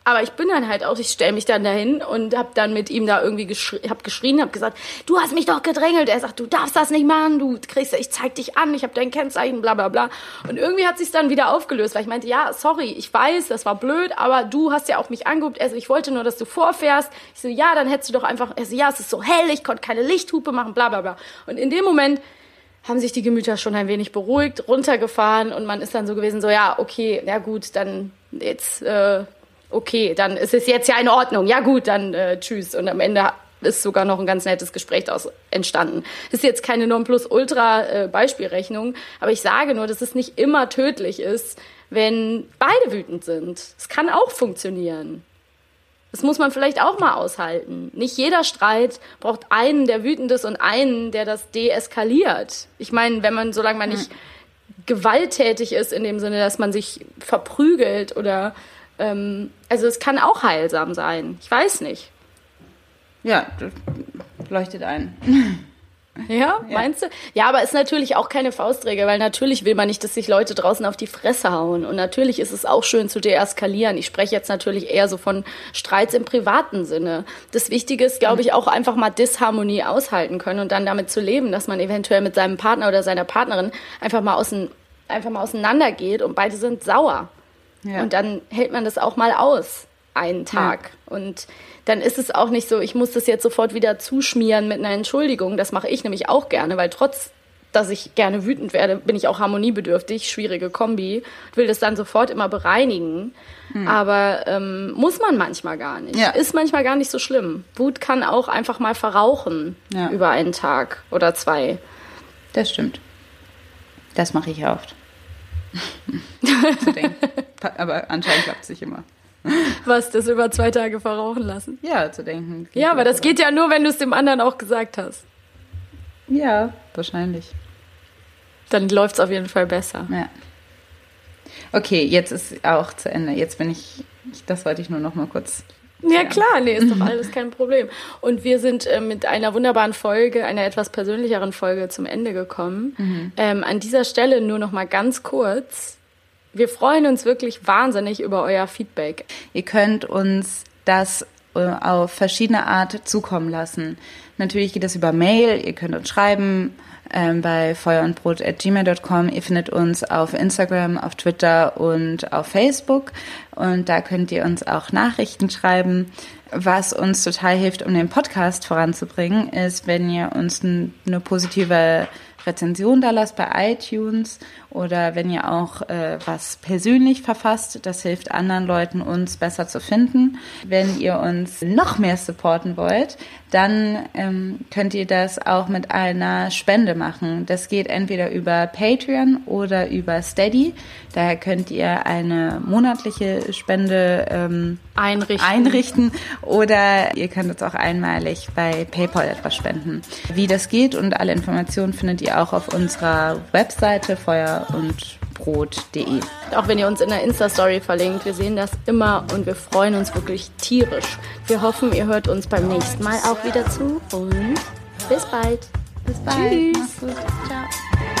Aber ich bin dann halt auch, ich stelle mich dann dahin und habe dann mit ihm da irgendwie geschri hab geschrien, habe gesagt, du hast mich doch gedrängelt. Er sagt, du darfst das nicht machen, du kriegst, ich zeig dich an, ich habe dein Kennzeichen, bla bla bla. Und irgendwie hat sich dann wieder aufgelöst, weil ich meinte, ja, sorry, ich weiß, das war blöd, aber du hast ja auch mich angeguckt. Also ich wollte nur, dass du vorfährst. Ich so, ja, dann hättest du doch einfach, er so, ja, es ist so hell, ich konnte keine Lichthupe machen, bla bla bla. Und in dem Moment haben sich die Gemüter schon ein wenig beruhigt, runtergefahren und man ist dann so gewesen, so ja, okay, ja gut, dann jetzt äh, okay, dann ist es jetzt ja in Ordnung. Ja gut, dann äh, tschüss. Und am Ende ist sogar noch ein ganz nettes Gespräch daraus entstanden. Ist jetzt keine Nonplusultra-Beispielrechnung, äh, aber ich sage nur, dass es nicht immer tödlich ist, wenn beide wütend sind. Es kann auch funktionieren. Das muss man vielleicht auch mal aushalten. Nicht jeder Streit braucht einen, der wütend ist und einen, der das deeskaliert. Ich meine, wenn man, solange man nicht gewalttätig ist, in dem Sinne, dass man sich verprügelt oder ähm, also es kann auch heilsam sein. Ich weiß nicht. Ja, das leuchtet ein. (laughs) Ja, ja, meinst du? Ja, aber ist natürlich auch keine Faustregel, weil natürlich will man nicht, dass sich Leute draußen auf die Fresse hauen. Und natürlich ist es auch schön zu deeskalieren. Ich spreche jetzt natürlich eher so von Streits im privaten Sinne. Das Wichtige ist, glaube ich, auch einfach mal Disharmonie aushalten können und dann damit zu leben, dass man eventuell mit seinem Partner oder seiner Partnerin einfach mal, außen, einfach mal auseinandergeht und beide sind sauer. Ja. Und dann hält man das auch mal aus, einen Tag. Ja. Und dann ist es auch nicht so, ich muss das jetzt sofort wieder zuschmieren mit einer Entschuldigung. Das mache ich nämlich auch gerne, weil trotz dass ich gerne wütend werde, bin ich auch harmoniebedürftig, schwierige Kombi, will das dann sofort immer bereinigen. Hm. Aber ähm, muss man manchmal gar nicht. Ja. Ist manchmal gar nicht so schlimm. Wut kann auch einfach mal verrauchen über einen Tag oder zwei. Das stimmt. Das mache ich oft. (laughs) zu denken. Aber anscheinend klappt es nicht immer. Was, das über zwei Tage verrauchen lassen? Ja, zu denken. Ja, aber das geht ja nur, wenn du es dem anderen auch gesagt hast. Ja, wahrscheinlich. Dann läuft es auf jeden Fall besser. Ja. Okay, jetzt ist auch zu Ende. Jetzt bin ich, das wollte ich nur noch mal kurz ja, klar, nee, ist doch alles kein Problem. Und wir sind äh, mit einer wunderbaren Folge, einer etwas persönlicheren Folge zum Ende gekommen. Mhm. Ähm, an dieser Stelle nur noch mal ganz kurz. Wir freuen uns wirklich wahnsinnig über euer Feedback. Ihr könnt uns das äh, auf verschiedene Art zukommen lassen. Natürlich geht das über Mail, ihr könnt uns schreiben ähm, bei feuerundbrot.gmail.com. Ihr findet uns auf Instagram, auf Twitter und auf Facebook. Und da könnt ihr uns auch Nachrichten schreiben. Was uns total hilft, um den Podcast voranzubringen, ist, wenn ihr uns eine positive Rezension da lasst bei iTunes oder wenn ihr auch äh, was persönlich verfasst. Das hilft anderen Leuten, uns besser zu finden. Wenn ihr uns noch mehr supporten wollt, dann ähm, könnt ihr das auch mit einer Spende machen. Das geht entweder über Patreon oder über Steady. Daher könnt ihr eine monatliche Spende ähm, einrichten. einrichten oder ihr könnt uns auch einmalig bei PayPal etwas spenden. Wie das geht und alle Informationen findet ihr auch auf unserer Webseite Feuer und brot.de. Auch wenn ihr uns in der Insta-Story verlinkt, wir sehen das immer und wir freuen uns wirklich tierisch. Wir hoffen, ihr hört uns beim nächsten Mal auch wieder zu und bis bald. Bis bald. Tschüss. Ciao.